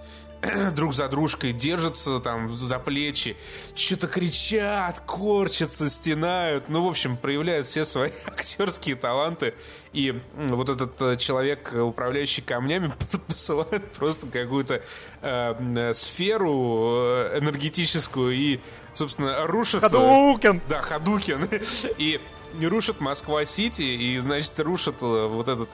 друг за дружкой держатся там за плечи, что-то кричат, корчатся, стенают. Ну, в общем, проявляют все свои актерские таланты. И вот этот э, человек, управляющий камнями, посылает просто какую-то э, сферу э, энергетическую и, собственно, рушит... Хадукен! Да, Хадукен. И рушит Москва-Сити, и, значит, рушит э, вот этот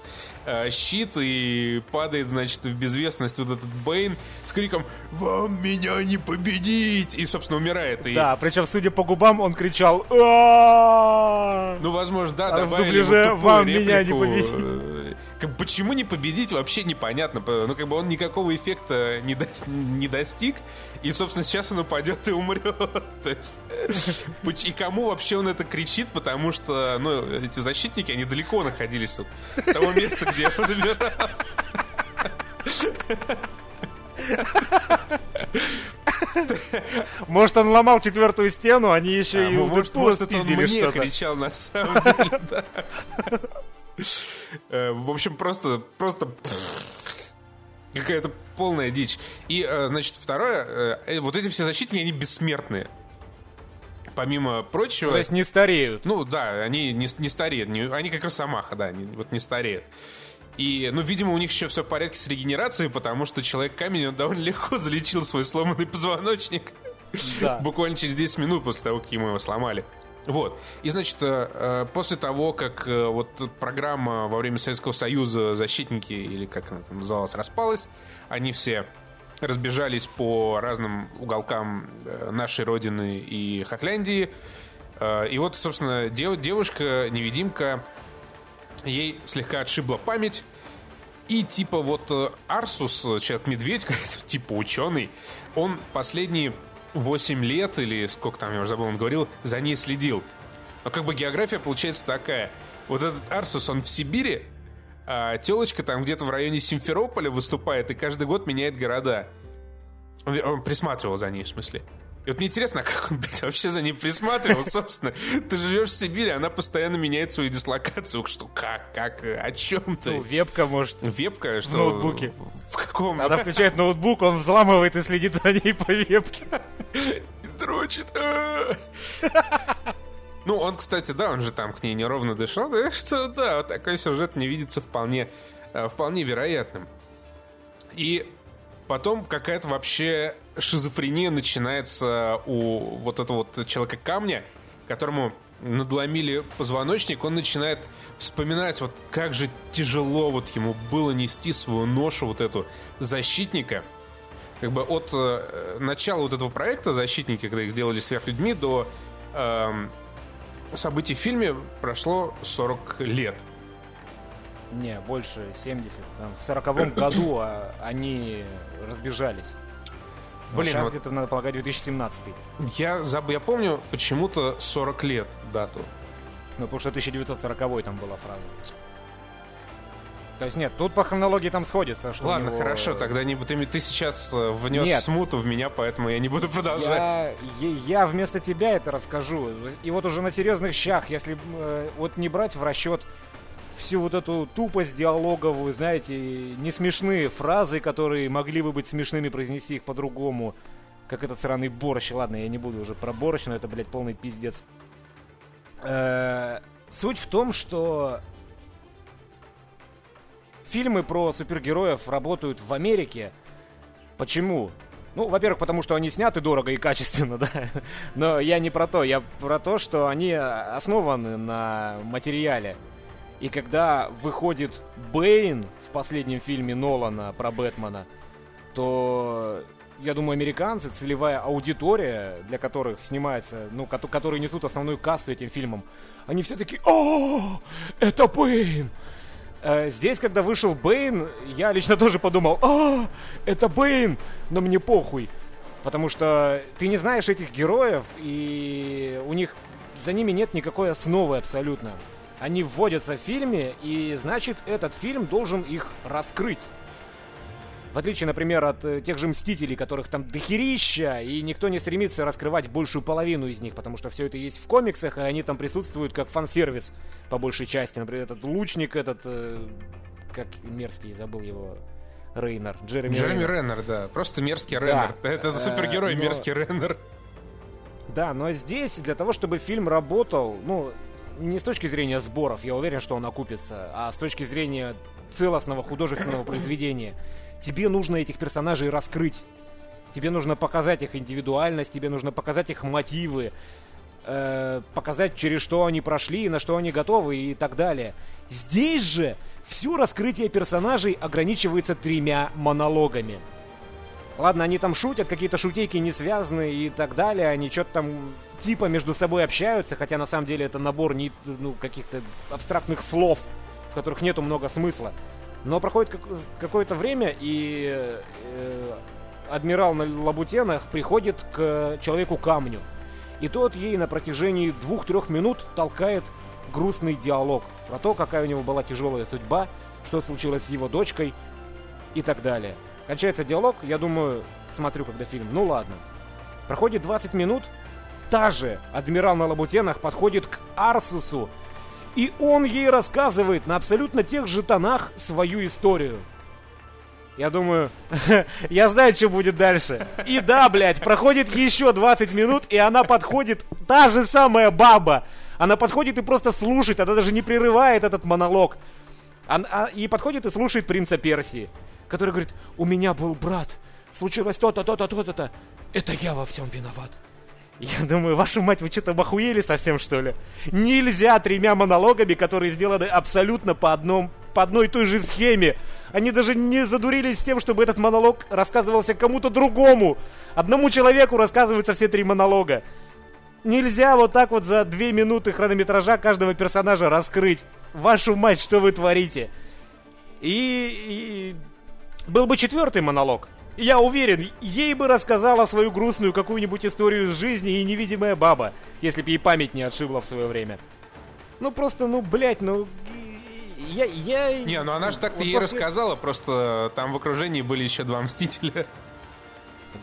э, щит, и падает, значит, в безвестность вот этот Бэйн с криком «Вам меня не победить!» И, собственно, умирает. И... Да, причем, судя по губам, он кричал «А-а-а!» Ну, возможно, да, а добавили в дубляже «Вам реплику. меня не победить!» Как, почему не победить, вообще непонятно. Ну, как бы он никакого эффекта не, до, не достиг. И, собственно, сейчас он упадет и умрет. То есть, и кому вообще он это кричит, потому что, ну, эти защитники, они далеко находились от того места, где он умирал. Может, он ломал четвертую стену, они еще а, и может, может это он мне кричал на самом деле, в общем, просто, просто какая-то полная дичь. И, э, значит, второе, э, вот эти все защитники, они бессмертные. Помимо прочего... То есть не стареют. Ну да, они не, не стареют. Не, они как Росомаха, да, они вот не стареют. И, ну, видимо, у них еще все в порядке с регенерацией, потому что Человек-камень, он довольно легко залечил свой сломанный позвоночник. Да. Буквально через 10 минут после того, как ему его сломали. Вот. И, значит, э, э, после того, как э, вот программа во время Советского Союза «Защитники», или как она там называлась, распалась, они все разбежались по разным уголкам нашей родины и Хохляндии. И вот, собственно, дев, девушка-невидимка, ей слегка отшибла память, и типа вот Арсус, человек-медведь, типа ученый, он последние 8 лет или сколько там, я уже забыл, он говорил, за ней следил. Но как бы география получается такая. Вот этот Арсус, он в Сибири, а телочка там где-то в районе Симферополя выступает и каждый год меняет города. Он присматривал за ней, в смысле. И вот мне интересно, а как он, блядь, вообще за ней присматривал, собственно. Ты живешь в Сибири, она постоянно меняет свою дислокацию. Что, как, как, о чем ты? Ну, вебка, может. Вебка, что? В ноутбуке. В каком? Она включает ноутбук, он взламывает и следит за ней по вебке. Дрочит. Ну, он, кстати, да, он же там к ней неровно дышал, так что, да, вот такой сюжет мне видится вполне, э, вполне вероятным. И Потом какая-то вообще шизофрения начинается у вот этого вот человека-камня, которому надломили позвоночник, он начинает вспоминать, вот как же тяжело вот ему было нести свою ношу вот эту защитника. Как бы от э, начала вот этого проекта «Защитники», когда их сделали сверхлюдьми, до э, событий в фильме прошло 40 лет. Не, больше 70. Там, в сороковом году а, они разбежались. Блин, сейчас вот где-то, надо полагать, 2017. Я, заб... я помню почему-то 40 лет дату. Ну, потому что 1940 там была фраза. То есть нет, тут по хронологии там сходится. Что Ладно, него- хорошо, тогда не, ты, ты сейчас э, внес Нет. смуту в меня, поэтому я не буду продолжать. Я, я- я вместо тебя это расскажу. И вот уже на серьезных щах, если э, вот не брать в расчет всю вот эту тупость диалоговую, знаете, не смешные фразы, которые могли бы быть смешными, произнести их по-другому, как этот сраный борщ. Ладно, я не буду уже про борщ, но это, блядь, полный пиздец. Э, Суть в том, что фильмы про супергероев работают в Америке. Почему? Ну, во-первых, потому что они сняты дорого и качественно, да. Но я не про то, я про то, что они основаны на материале. И когда выходит Бэйн в последнем фильме Нолана про Бэтмена, то я думаю, американцы, целевая аудитория, для которых снимается, ну, кото- которые несут основную кассу этим фильмом, они все таки «О, это Бэйн!» Э, Здесь, когда вышел Бэйн, я лично тоже подумал, а, это Бэйн, но мне похуй. Потому что ты не знаешь этих героев, и у них за ними нет никакой основы абсолютно. Они вводятся в фильме, и значит, этот фильм должен их раскрыть. В отличие, например, от э, тех же Мстителей, которых там дохерища, и никто не стремится раскрывать большую половину из них, потому что все это есть в комиксах, и они там присутствуют как фан-сервис по большей части. Например, этот лучник, этот... э, как мерзкий, забыл его... Рейнер. Джереми, Джереми Рейнер. Реннер, да. Просто мерзкий Реннер. Это Э, супергерой но- мерзкий Реннер. Да, но здесь для того, чтобы фильм работал, ну, не с точки зрения сборов, я уверен, что он окупится, а с точки зрения целостного художественного произведения, тебе нужно этих персонажей раскрыть. Тебе нужно показать их индивидуальность, тебе нужно показать их мотивы, э, показать, через что они прошли, на что они готовы и так далее. Здесь же все раскрытие персонажей ограничивается тремя монологами. Ладно, они там шутят, какие-то шутейки не связаны и так далее, они что-то там типа между собой общаются, хотя на самом деле это набор не, ну, каких-то абстрактных слов, в которых нету много смысла. Но проходит как- какое-то время, и э, адмирал на лабутенах приходит к человеку-камню. И тот ей на протяжении двух-трех минут толкает грустный диалог про то, какая у него была тяжелая судьба, что случилось с его дочкой и так далее. Кончается диалог, я думаю, смотрю, когда фильм, ну ладно. Проходит 20 минут, та же адмирал на лабутенах подходит к Арсусу, и он ей рассказывает на абсолютно тех же тонах свою историю. Я думаю, я знаю, что будет дальше. И да, блядь, проходит еще 20 минут, и она подходит, та же самая баба. Она подходит и просто слушает, она даже не прерывает этот монолог. Ан- а- и подходит и слушает принца Персии, который говорит, у меня был брат, случилось то-то, то-то, то-то, то это я во всем виноват. Я думаю, вашу мать, вы что-то охуели совсем, что ли? Нельзя тремя монологами, которые сделаны абсолютно по, одном, по одной и той же схеме. Они даже не задурились с тем, чтобы этот монолог рассказывался кому-то другому. Одному человеку рассказываются все три монолога. Нельзя вот так вот за две минуты хронометража каждого персонажа раскрыть. Вашу мать, что вы творите? И, и был бы четвертый монолог. Я уверен, ей бы рассказала свою грустную какую-нибудь историю из жизни и невидимая баба, если бы ей память не отшибла в свое время. Ну просто, ну, блядь, ну... Я... я... Не, ну она же так-то Вот ей после- рассказала, просто там в окружении были еще два Мстителя.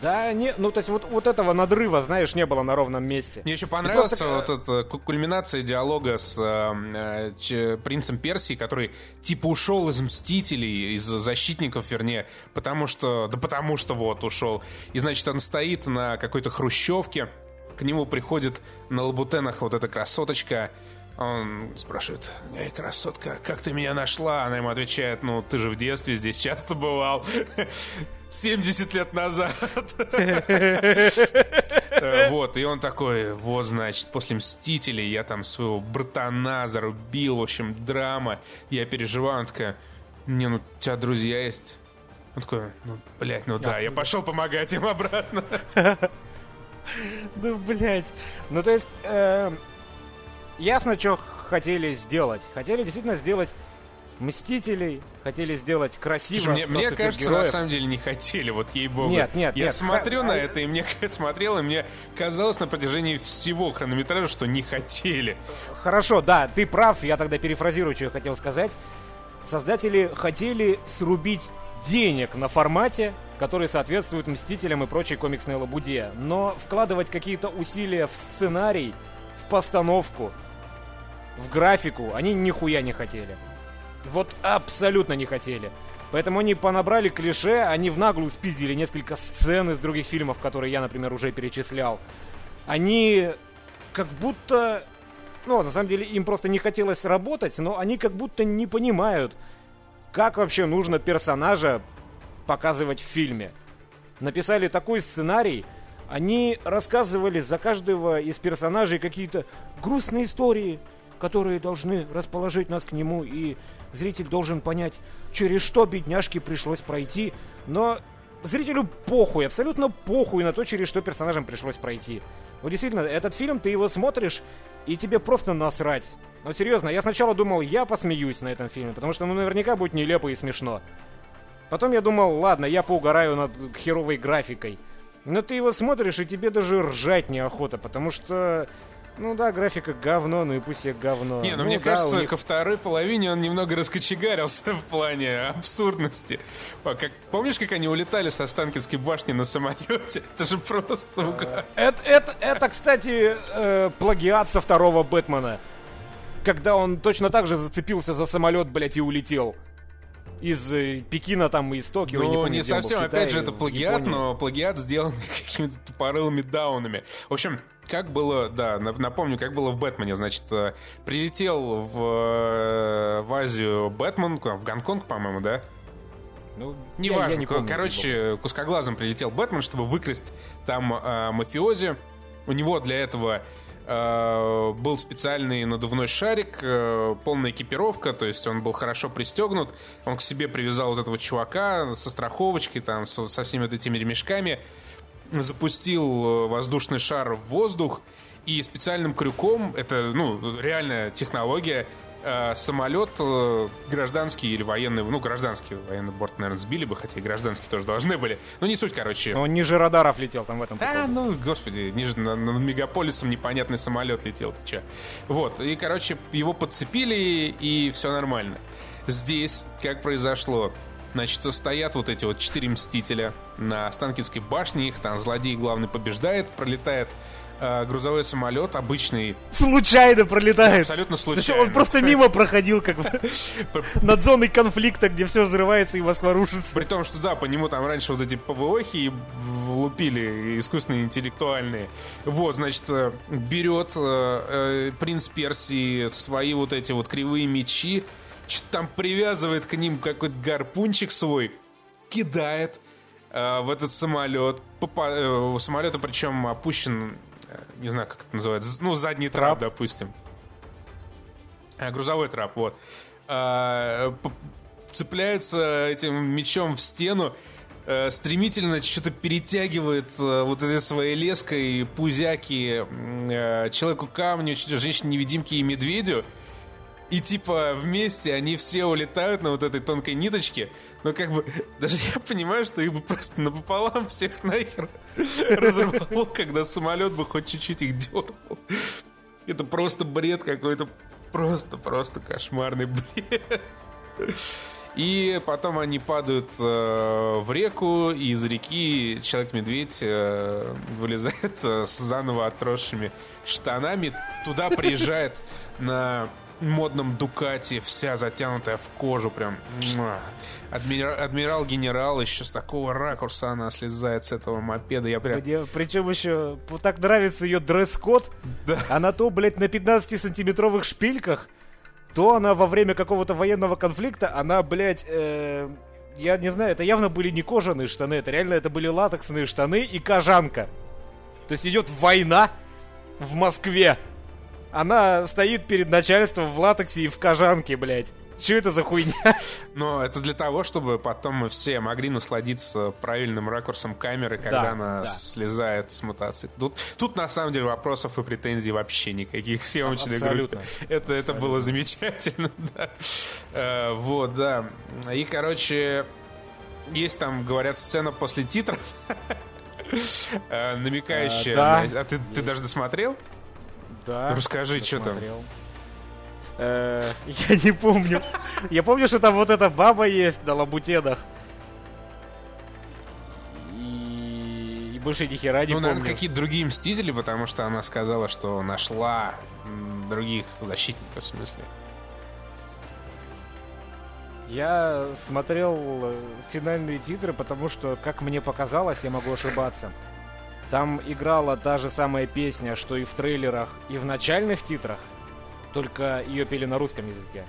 Да, не, ну то есть вот, вот этого надрыва, знаешь, не было на ровном месте. Мне еще понравилась просто, вот эта ку- кульминация диалога с э, э, ч- принцем Персии, который типа ушел из Мстителей, из Защитников, вернее, потому что... Да потому что вот ушел. И, значит, он стоит на какой-то хрущевке, к нему приходит на лабутенах вот эта красоточка, он спрашивает, «Эй, красотка, как ты меня нашла?» Она ему отвечает, ну, ты же в детстве здесь часто бывал. 70 лет назад. Вот, и он такой, вот, значит, после «Мстителей» я там своего братана зарубил, в общем, драма, я переживаю, она такая, не, ну, у тебя друзья есть? Он такой, ну, блядь, ну да, я пошел помогать им обратно. Да, блядь. Ну, то есть, эм, ясно, что хотели сделать. Хотели действительно сделать Мстителей, хотели сделать красиво. Слушай, мне, мне кажется, на самом деле не хотели, вот ей-богу. Нет, нет, Я нет, смотрю ха- на а- это, и мне смотрел, и мне казалось на протяжении всего хронометража, что не хотели. Хорошо, да, ты прав, я тогда перефразирую, что я хотел сказать. Создатели хотели срубить денег на формате, который соответствует Мстителям и прочей комиксной лабуде, но вкладывать какие-то усилия в сценарий, в постановку, в графику они нихуя не хотели. Вот абсолютно не хотели. Поэтому они понабрали клише, они в наглую спиздили несколько сцен из других фильмов, которые я, например, уже перечислял. Они как будто... Ну, на самом деле, им просто не хотелось работать, но они как будто не понимают, как вообще нужно персонажа показывать в фильме. Написали такой сценарий, они рассказывали за каждого из персонажей какие-то грустные истории, которые должны расположить нас к нему, и зритель должен понять, через что бедняжке пришлось пройти, но зрителю похуй, абсолютно похуй на то, через что персонажам пришлось пройти. Вот действительно, этот фильм, ты его смотришь, и тебе просто насрать. Но серьезно, я сначала думал, я посмеюсь на этом фильме, потому что ну наверняка будет нелепо и смешно. Потом я думал, ладно, я поугараю над херовой графикой. Но ты его смотришь, и тебе даже ржать неохота, потому что... Ну да, графика говно, ну и пусть я говно. Не, ну, ну мне да, кажется, них- ко второй половине он немного раскочегарился в плане абсурдности. А Как, помнишь, как они улетали со Останкинской башни на самолете? Это же просто угар. Это, это, это, кстати, э, плагиат со второго Бэтмена. Когда он точно так же зацепился за самолет, блядь, и улетел. Из э, Пекина там, из Токио, я не Ну, помню, не был, совсем, в Китае, опять же, это плагиат, но плагиат сделан какими-то тупорылыми даунами. В общем, как было, да, нап- напомню, как было в Бэтмене, значит, э, прилетел в, э, в Азию Бэтмен, в Гонконг, по-моему, да? Ну, я- Неважно, я не помню, короче, кускоглазом прилетел Бэтмен, чтобы выкрасть там э, мафиози. У него для этого э, был специальный надувной шарик, э, полная экипировка, то есть он был хорошо пристегнут. Он к себе привязал вот этого чувака со страховочкой, там, со, со всеми вот этими ремешками, запустил э, воздушный шар в воздух и специальным крюком, это, ну, реальная технология, э, самолет э, гражданский или военный, ну, гражданский военный борт, наверное, сбили бы, хотя и гражданские тоже должны были. Ну, не суть, короче. Но он ниже радаров летел там в этом. Да, прикол. ну, господи, ниже на- над мегаполисом непонятный самолет летел, ты че? Вот, и, короче, его подцепили, и все нормально. Здесь, как произошло, значит, стоят вот эти вот четыре мстителя на Останкинской башне, их там злодей главный побеждает, пролетает э, грузовой самолет, обычный, Случайно пролетает. абсолютно есть случайно. он просто мимо проходил, как бы, над зоной конфликта, где все взрывается и Москва рушится. При том, что да, по нему там раньше вот эти ПВОхи влупили искусственные, интеллектуальные. Вот, значит, э, берет э, э, принц Персии свои вот эти вот кривые мечи, что-то там привязывает к ним какой-то гарпунчик свой, кидает э, в этот самолет. Попа- э, у самолета причем опущен, э, не знаю, как это называется, ну, задний трап, Трап. допустим. А, грузовой трап, вот. П- цепляется этим мечом в стену, э, стремительно что-то перетягивает э, вот этой своей леской пузяки э, человеку камню, ч- женщине-невидимке и медведю. И типа вместе они все улетают на вот этой тонкой ниточке. Но как бы даже я понимаю, что их бы просто напополам всех нахер разорвало, когда самолет бы хоть чуть-чуть их дернул. Это просто бред какой-то. Просто, просто кошмарный бред. И потом они падают э, в реку, и из реки Человек-медведь э, вылезает э, с заново отросшими штанами. Туда приезжает на модном Дукате, вся затянутая в кожу, прям. муа. Адмира- Адмирал-генерал еще с такого ракурса она слезает с этого мопеда. Я прям... Где, причем еще вот так нравится ее дресс-код. Да. Она то, блядь, на 15-сантиметровых шпильках, то она во время какого-то военного конфликта, она, блядь, э, я не знаю, это явно были не кожаные штаны, это реально это были латексные штаны и кожанка. То есть идет война в Москве. Она стоит перед начальством в латексе и в кожанке, блядь. Что это за хуйня? Но это для того, чтобы потом мы все могли насладиться правильным ракурсом камеры, когда Да, она да. слезает с мотоцикла. Тут, тут на самом деле вопросов и претензий вообще никаких съемочной Абсолютно. группе. Это, это было замечательно, да. Э, вот, да. И, короче, есть там, говорят, сцена после титров, э, намекающая... А, да. А ты, ты даже досмотрел? Да. Расскажи, что там. Э, Я не помню. Я помню, что там вот эта баба есть на лабутенах. И, больше ни хера не Ну, наверное, помню. какие-то другие Мстители, потому что она сказала, что нашла других защитников, в смысле. Я смотрел э, финальные титры, потому что, как мне показалось, я могу ошибаться. Там играла та же самая песня, что и в трейлерах, и в начальных титрах, только ее пели на русском языке.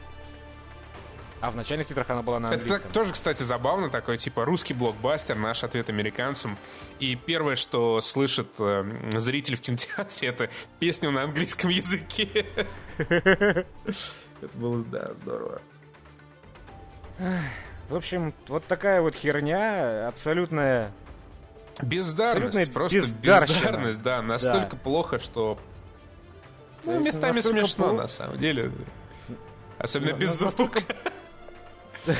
А в начальных титрах она была на Это английском. тоже, кстати, забавно, такой, типа, русский блокбастер, наш ответ американцам. И первое, что слышит э, зритель в кинотеатре, это песню на английском языке. Это было, да, здорово. В общем, вот такая вот херня, абсолютная... Бездарность, Абсолютная просто бездарность, да, настолько плохо, что... То Ну, местами смешно, плохо- на самом деле. Особенно Ну, без звука.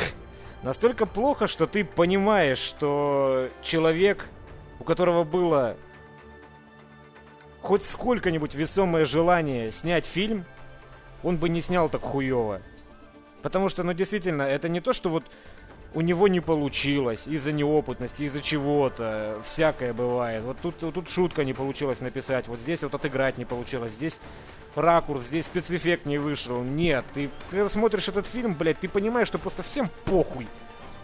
Настолько плохо, что ты понимаешь, что человек, у которого было хоть сколько-нибудь весомое желание снять фильм, он бы не снял так хуево. Потому что, ну, действительно, это не то, что вот у него не получилось из-за неопытности, из-за чего-то. Всякое бывает. Вот тут, тут шутка не получилось написать, вот здесь вот отыграть не получилось, здесь ракурс, здесь спецэффект не вышел. Нет, ты когда смотришь этот фильм, блядь, ты понимаешь, что просто всем похуй.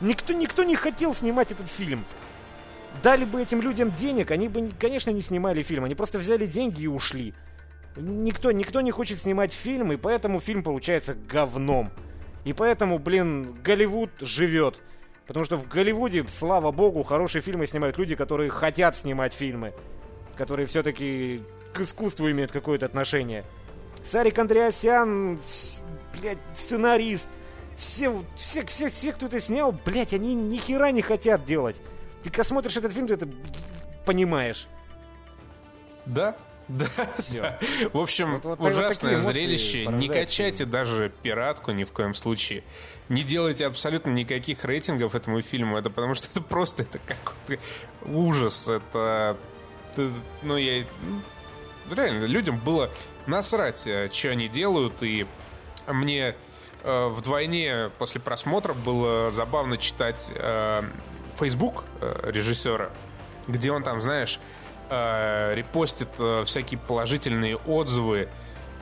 Никто, никто не хотел снимать этот фильм. Дали бы этим людям денег, они бы, конечно, не снимали фильм. Они просто взяли деньги и ушли. Никто, никто не хочет снимать фильм, и поэтому фильм получается говном. И поэтому, блин, Голливуд живет. Потому что в Голливуде, слава богу, хорошие фильмы снимают люди, которые хотят снимать фильмы. Которые все-таки к искусству имеют какое-то отношение. Сарик Андреасян, блядь, сценарист. Все, все, все, все, кто это снял, блядь, они ни хера не хотят делать. Ты когда смотришь этот фильм, ты это понимаешь. Да, да. Да. В общем, Вот- вот так- вот ужасное зрелище. Не качайте даже пиратку ни в коем случае. Не делайте абсолютно никаких рейтингов этому фильму. Это потому что это просто это какой-то ужас. Это... это- Ну, я... ну, Реально, людям было насрать, что они делают. И мне э, вдвойне после просмотра было забавно читать э, Facebook э, режиссера, где он там, знаешь, э, репостит э, всякие положительные отзывы,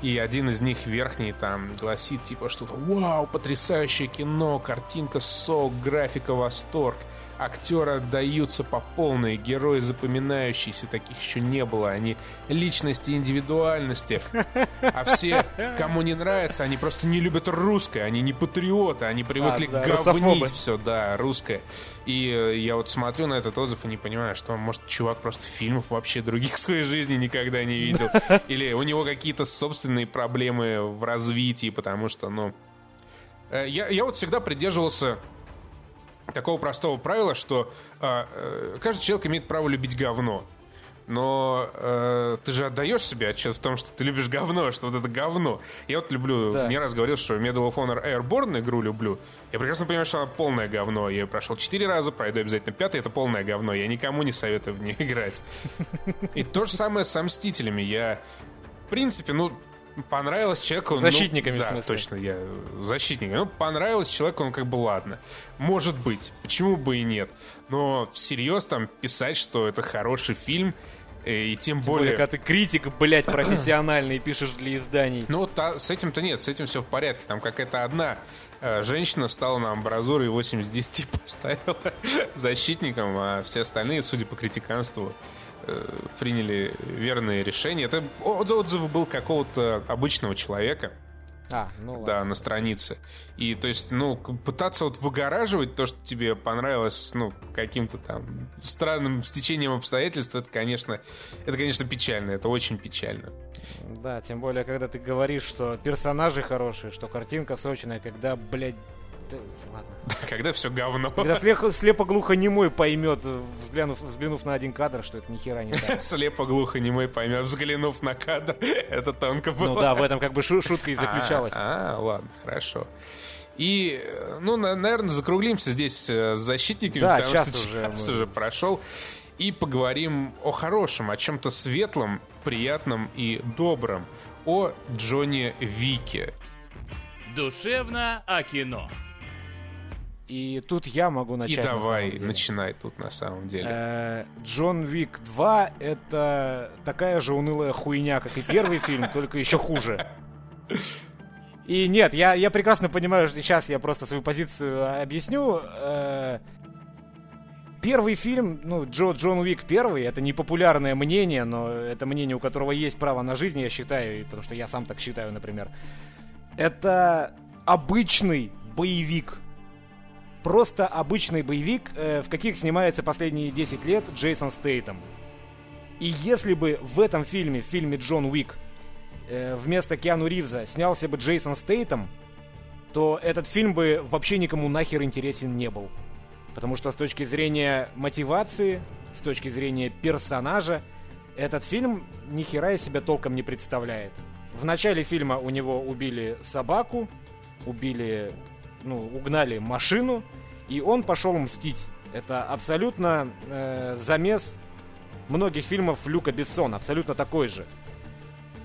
и один из них верхний там гласит типа что-то «Вау, потрясающее кино, картинка сок, графика восторг, актеры отдаются по полной, герои запоминающиеся, таких еще не было, они личности, индивидуальности, а все, кому не нравится, они просто не любят русское, они не патриоты, они привыкли А, да, говнить русофобы. все, да, русское. И э, я вот смотрю на этот отзыв и не понимаю, что, может, чувак просто фильмов вообще других в своей жизни никогда не видел. Или у него какие-то собственные проблемы в развитии, потому что, ну... э, Я, я вот всегда придерживался такого простого правила, что э, э, каждый человек имеет право любить говно. Но э, ты же отдаешь себе отчет в том, что ты любишь говно, что вот это говно. Я вот люблю, Да. не раз говорил, что Medal of Honor Airborne игру люблю. Я прекрасно понимаю, что она полное говно. Я ее прошел четыре раза, пройду обязательно пятый, это полное говно. Я никому не советую в нее играть. И то же самое со Мстителями. Я, в принципе, ну, понравилось человеку... ну, Защитниками, в да, смысле. точно, я защитник. Ну, понравилось человеку, ну, как бы, ладно. Может быть, почему бы и нет. Но всерьез там писать, что это хороший фильм, и тем, Тем более, более... когда ты критик, блядь, профессиональный пишешь для изданий. Ну, та- с этим-то нет, с этим все в порядке. Там какая-то одна э, женщина встала на амбразуру и 8 из 10 поставила защитником, а все остальные, судя по критиканству, э, приняли верные решения. Это от- отзыв был какого-то обычного человека, А, ну ладно. да, на странице. И, то есть, ну, пытаться вот выгораживать то, что тебе понравилось, ну, каким-то там странным стечением обстоятельств, это, конечно, это, конечно, печально, это очень печально. Да, тем более, когда ты говоришь, что персонажи хорошие, что картинка сочная, когда, блядь, да, ладно. Когда все говно. Когда слепо, слепо-глухонемой поймет, взглянув, взглянув на один кадр, что это нихера не так. Слепо глухо немой поймет, взглянув на кадр. Это тонко было. Ну да, в этом как бы шу- шутка и заключалась. А, а, ладно, хорошо. И, э, ну, наверное, закруглимся здесь э, с защитниками, Да, потому час что уже час мы- уже прошел. И поговорим о хорошем, о чем-то светлом, приятном и добром. О Джоне Вике. Душевно о кино. И тут я могу И начать. на давай, деле. начинай тут на самом деле. Э, Джон Вик 2 это такая же унылая хуйня, как и первый фильм, только еще хуже. И нет, я, я прекрасно понимаю, что сейчас я просто свою позицию объясню. Э, Первый фильм, ну, Джо, Джон Уик первый, это непопулярное мнение, но это мнение, у которого есть право на жизнь, я считаю, и потому что я сам так считаю, например. Это обычный боевик. Просто обычный боевик, э, в каких снимается последние 10 лет Джейсон Стейтем. И если бы в этом фильме, в фильме Джон Уик, э, вместо Киану Ривза снялся бы Джейсон Стейтем, то этот фильм бы вообще никому нахер интересен не был. Потому что с точки зрения мотивации, с точки зрения персонажа, этот фильм ни хера из себя толком не представляет. В начале фильма у него убили собаку, убили, ну, угнали машину, и он пошел мстить. Это абсолютно э, замес многих фильмов Люка Бессона, абсолютно такой же.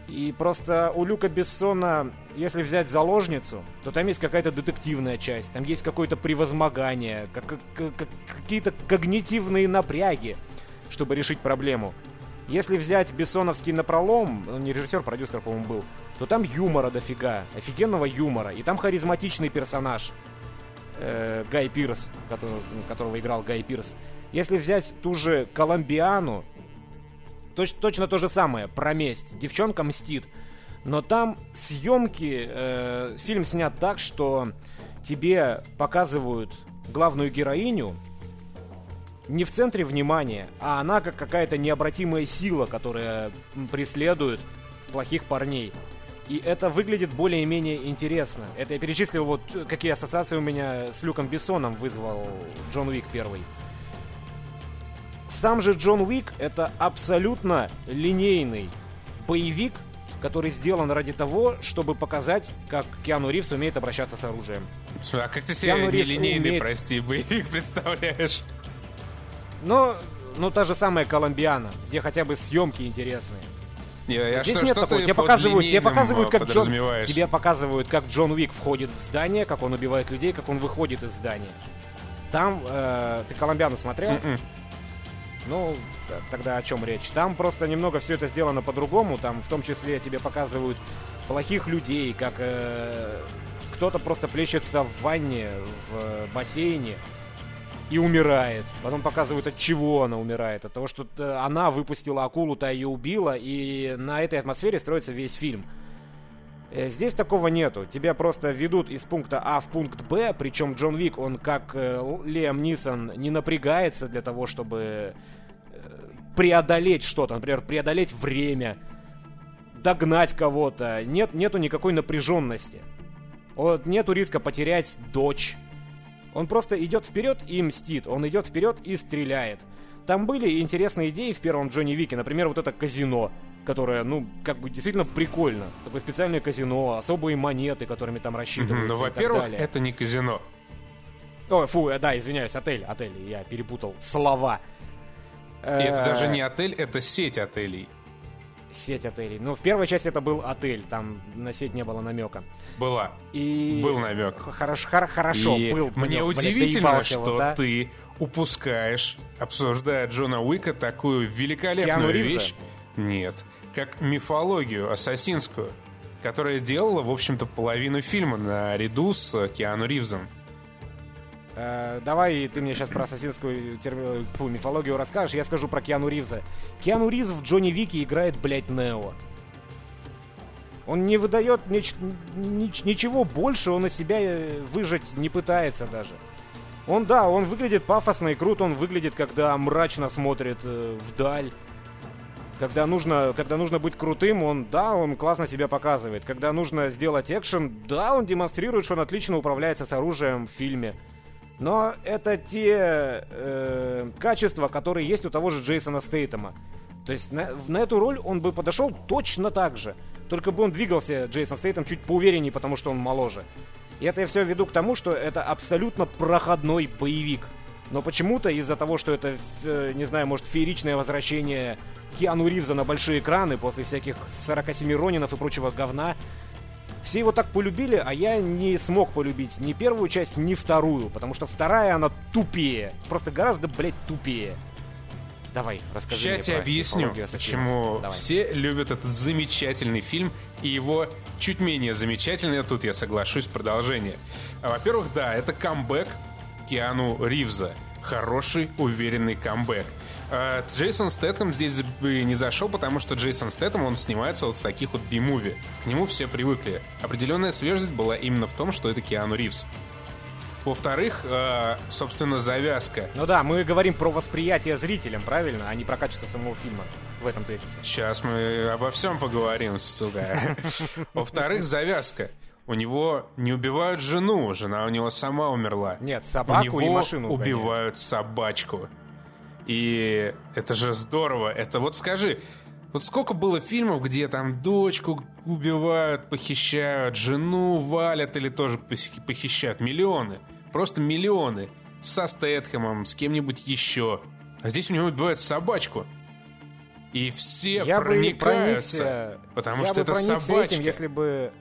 И просто у Люка Бессона, если взять заложницу, то там есть какая-то детективная часть, там есть какое-то превозмогание, как- как- как- какие-то когнитивные напряги, чтобы решить проблему. Если взять Бессоновский напролом, он не режиссер, продюсер, по-моему, был, то там юмора дофига, офигенного юмора, и там харизматичный персонаж. э, Гай Пирс, который- которого играл Гай Пирс. Если взять ту же Коломбиану, Точ- точно то же самое, про месть. Девчонка мстит. Но там съемки, э, фильм снят так, что тебе показывают главную героиню не в центре внимания, а она как какая-то необратимая сила, которая преследует плохих парней. И это выглядит более-менее интересно. Это я перечислил вот э, какие ассоциации у меня с Люком Бессоном вызвал Джон Уик первый. Сам же Джон Уик это абсолютно линейный боевик, который сделан ради того, чтобы показать, как Киану Ривз умеет обращаться с оружием. А как ты себе Киану нелинейный, умеет- прости, боевик представляешь? Но, ну, та же самая Коломбиана, где хотя бы съемки интересные. Я, Здесь что, нет что такого. Тебе показывают, тебе показывают, э, как Джон, тебе показывают, как Джон Уик входит в здание, как он убивает людей, как он выходит из здания. Там э, ты Коломбиану смотрел? Мгм. Ну, т- тогда о чем речь? Там просто немного все это сделано по-другому. Там в том числе тебе показывают плохих людей, как э, кто-то просто плещется в ванне, в бассейне и умирает. Потом показывают, от чего она умирает. От того, что э, она выпустила акулу, та ее убила, и на этой атмосфере строится весь фильм. Э, Здесь такого нету. Тебя просто ведут из пункта А в пункт Б, причем Джон Вик, он как э, Лиам Нисон не напрягается для того, чтобы преодолеть что-то, например, преодолеть время, догнать кого-то. Нет, нету никакой напряженности. Вот нету риска потерять дочь. Он просто идет вперед и мстит. Он идет вперед и стреляет. Там были интересные идеи в первом Джонни Вике. Например, вот это казино, которое, ну, как бы действительно прикольно. Такое специальное казино, особые монеты, которыми там рассчитываются Ну, во-первых, это не казино. Ой, фу, э, да, извиняюсь, отель, отель, я перепутал слова. И это Э, даже не отель, это сеть отелей. Сеть отелей. Ну, в первой части это был отель, там на сеть не было намека. Была. И... Был намек. Хорошо, хор- хорошо И был. Мне намек, удивительно, доебался что вот, а. ты упускаешь, обсуждая Джона Уика, такую Киану великолепную Ривза? вещь. Нет. Как мифологию ассасинскую, которая делала, в общем-то, половину фильма наряду с э, Киану Ривзом. Э, давай ты мне сейчас про ассасинскую терми- фу, мифологию расскажешь, я скажу про Киану Ривза. Киану Ривз в Джонни Вике играет, блядь, Нео. Он не выдает неч- нич- ничего больше, он из себя э, выжать не пытается даже. Он, да, он выглядит пафосно и круто, он выглядит, когда мрачно смотрит э, вдаль. Когда нужно, когда нужно быть крутым, он, да, он классно себя показывает. Когда нужно сделать экшен, да, он демонстрирует, что он отлично управляется с оружием в фильме. Но это те э, качества, которые есть у того же Джейсона Стейтема. То есть на, на эту роль он бы подошел точно так же. Только бы он двигался, Джейсон Стейтем, чуть поувереннее, потому что он моложе. И это я все веду к тому, что это абсолютно проходной боевик. Но почему-то из-за того, что это, э, не знаю, может, фееричное возвращение Киану Ривза на большие экраны после всяких 47 Ронинов и прочего говна, все его так полюбили, а я не смог полюбить ни первую часть, ни вторую, потому что вторая, она тупее. Просто гораздо, блядь, тупее. Давай, расскажи Сейчас мне тебе объясню, почему Давай. все любят этот замечательный фильм и его чуть менее замечательное, тут я соглашусь, продолжение. А, Во-первых, да, это камбэк Киану Ривза. Хороший, уверенный камбэк. А, Джейсон Стэтхэм здесь бы не зашел, потому что Джейсон Стэтхэм, он снимается вот в таких вот би-муви. К нему все привыкли. Определенная свежесть была именно в том, что это Киану Ривз. Во-вторых, э, собственно, завязка. Ну да, мы говорим про восприятие зрителям, правильно, а не про качество самого фильма в этом тезисе. Сейчас мы обо всем поговорим, сука. Во-вторых, завязка. У него не убивают жену, жена у него сама умерла. Нет, У собаку него и машину убивают собачку. И это же здорово. Это вот скажи, вот сколько было фильмов, где там дочку убивают, похищают, жену валят или тоже похи- похищают? Миллионы. Просто миллионы. Со Стэтхэмом, с кем-нибудь еще. А здесь у него убивают собачку. И все Я бы проникаются. проникся, потому я что бы это собачка. этим, если бы,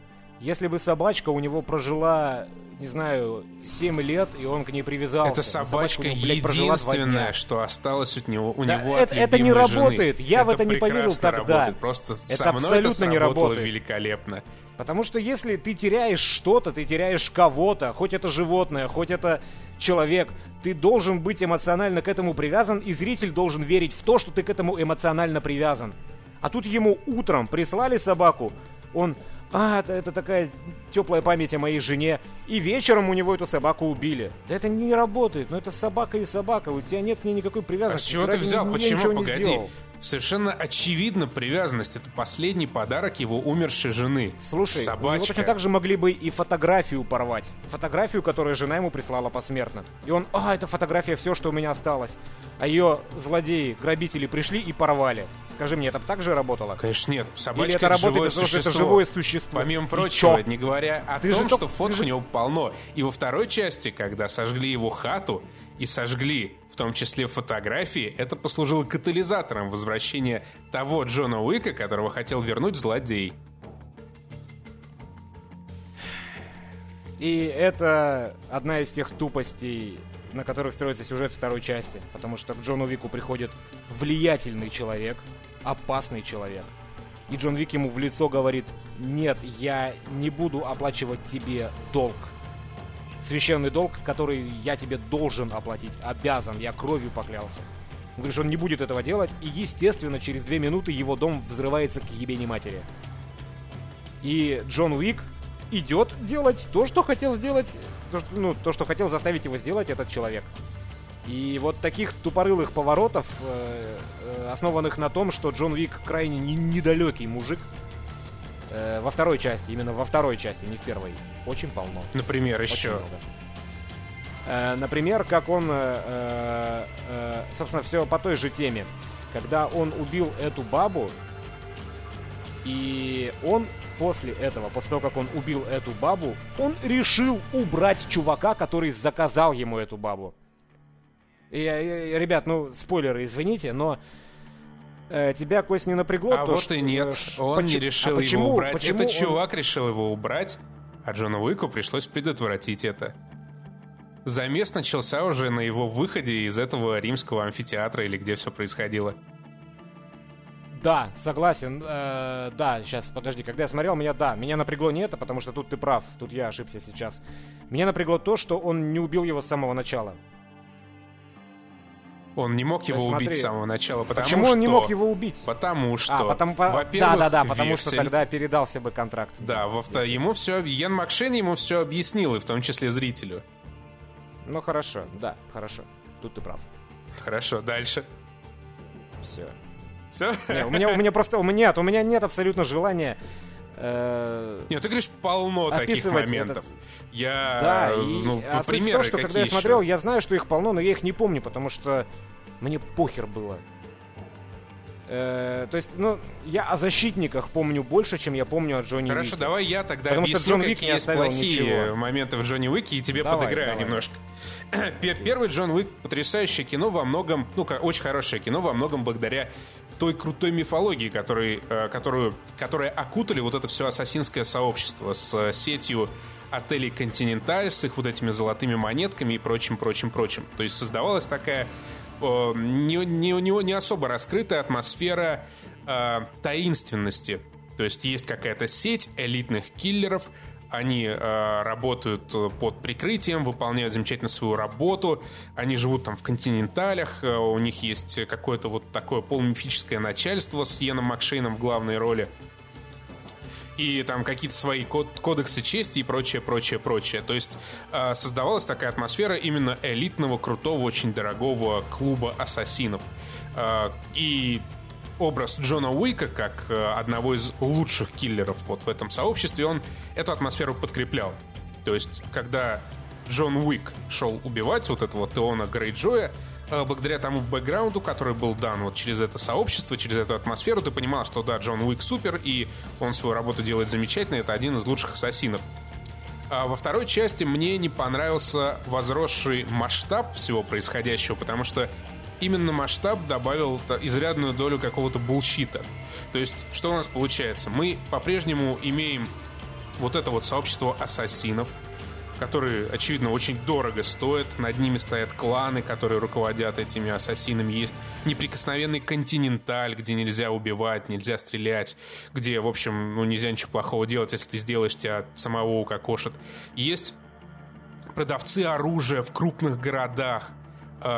если бы собачка у него прожила, не знаю, 7 лет, и он к ней привязался. Это собачка него, блядь, единственное, что осталось от него, у Да него это- от это не любимой жены. работает. Я в это не поверил тогда. Работает. Просто Это со мной абсолютно это не работает. великолепно. Потому что если ты теряешь что-то, ты теряешь кого-то, хоть это животное, хоть это человек, ты должен быть эмоционально к этому привязан, и зритель должен верить в то, что ты к этому эмоционально привязан. А тут ему утром прислали собаку, он, а, это, это такая теплая память о моей жене, и вечером у него эту собаку убили. Да это не работает, ну это собака и собака, у тебя нет к ней никакой А привязанности. с чего ты взял? Почему? Погоди. сделал. Совершенно очевидно привязанность. Это последний подарок его умершей жены. Слушай, у него Собачка. точно так же могли бы и фотографию порвать. Фотографию, которую жена ему прислала посмертно. И он, а, это фотография, все, что у меня осталось. А ее злодеи, грабители пришли и порвали. Скажи мне, это так же работало? Конечно, нет. Собачка Или это работает живое что это существо. живое существо? Помимо прочего, не говоря о Ты том, же что только- фоток ты же- у него полно. И во второй части, когда сожгли его хату и сожгли в том числе фотографии, это послужило катализатором возвращения того Джона Уика, которого хотел вернуть злодей. И это одна из тех тупостей, на которых строится сюжет второй части. Потому что к Джону Вику приходит влиятельный человек, опасный человек. И Джон Вик ему в лицо говорит, нет, я не буду оплачивать тебе долг. Священный долг, который я тебе должен оплатить, обязан, я кровью поклялся. Он говорит, что он не будет этого делать, и, естественно, через две минуты его дом взрывается к ебени матери. И Джон Уик идет делать то, что хотел сделать, то, что, ну, то, что хотел заставить его сделать этот человек. И вот таких тупорылых поворотов, э, э, основанных на том, что Джон Уик крайне не- недалекий мужик, э, во второй части, именно во второй части, не в первой, очень полно. Например, Очень еще. много. Э, Например, как он, э, собственно, все по той же теме. Когда он убил эту бабу, и он после этого, после того, как он убил эту бабу, он решил убрать чувака, который заказал ему эту бабу. И, ребят, ну, спойлеры, извините, но тебя, Кость, не напрягло А то, вот что, и нет, э, ш- он не почему- решил а почему- его убрать. почему Этот он- чувак решил его убрать, а Джону Уику пришлось предотвратить это. Замес начался уже на его выходе из этого римского амфитеатра или где все происходило. Да, согласен. Э, да, сейчас, подожди, когда я смотрел, меня, да, меня напрягло не это, потому что тут ты прав, тут я ошибся сейчас. Меня напрягло то, что он не убил его с самого начала. Он не мог его есть, убить смотри, с самого начала, потому Почему что... он не мог его убить? Потому что, а, потому, по- во-первых, да, да, да, потому что вексель- тогда передался бы контракт. Да, во вто- ему все, Ян Макшейн ему все объяснил, и в том числе зрителю. Ну хорошо, да, хорошо. Тут ты прав. Хорошо, дальше. Все. Все? Не, у меня, у меня просто, у меня, нет, у меня нет абсолютно желания. Э, Нет, ты говоришь, полно таких моментов. Я, Да, и ну, а примеры том, что когда я смотрел, я знаю, что их полно, но я их не помню, потому что мне похер было. Э, то есть, ну, я о защитниках помню больше, чем я помню о Джонни Хорошо, Уике. давай я тогда Потому что объясню, Джон Уик какие есть плохие ничего. моменты в Джонни Уике, и тебе Давай, подыграю давай. немножко. Пер- Первый Джон Уик потрясающее кино во многом, ну, очень хорошее кино во многом благодаря той крутой мифологии, который, э, которую, которая окутали вот это все ассасинское сообщество с э, сетью отелей «Континенталь», с их вот этими золотыми монетками и прочим, прочим, прочим. То есть создавалась такая не, не, не, не особо раскрытая атмосфера э, таинственности. То есть есть какая-то сеть элитных киллеров, они э, работают э, под прикрытием, выполняют замечательно свою работу, они живут там в континенталях, э, у них есть какое-то вот такое полумифическое начальство с Йеном Макшейном в главной роли и там какие-то свои код кодексы чести и прочее, прочее, прочее. То есть э, создавалась такая атмосфера именно элитного, крутого, очень дорогого клуба ассасинов. Э, и образ Джона Уика как э, одного из лучших киллеров вот в этом сообществе, он эту атмосферу подкреплял. То есть, когда Джон Уик шел убивать вот этого Теона Грейджоя, э, благодаря тому бэкграунду, который был дан вот через это сообщество, через эту атмосферу, ты понимал, что да, Джон Уик супер, и он свою работу делает замечательно, это один из лучших ассасинов. А во второй части мне не понравился возросший масштаб всего происходящего, потому что именно масштаб добавил изрядную долю какого-то булщита. То есть, что у нас получается? Мы по-прежнему имеем вот это вот сообщество ассасинов, которые, очевидно, очень дорого стоят. Над ними стоят кланы, которые руководят этими ассасинами. Есть неприкосновенный континенталь, где нельзя убивать, нельзя стрелять, где, в общем, ну, нельзя ничего плохого делать, если ты сделаешь, тебя самого укокошат. Есть продавцы оружия в крупных городах,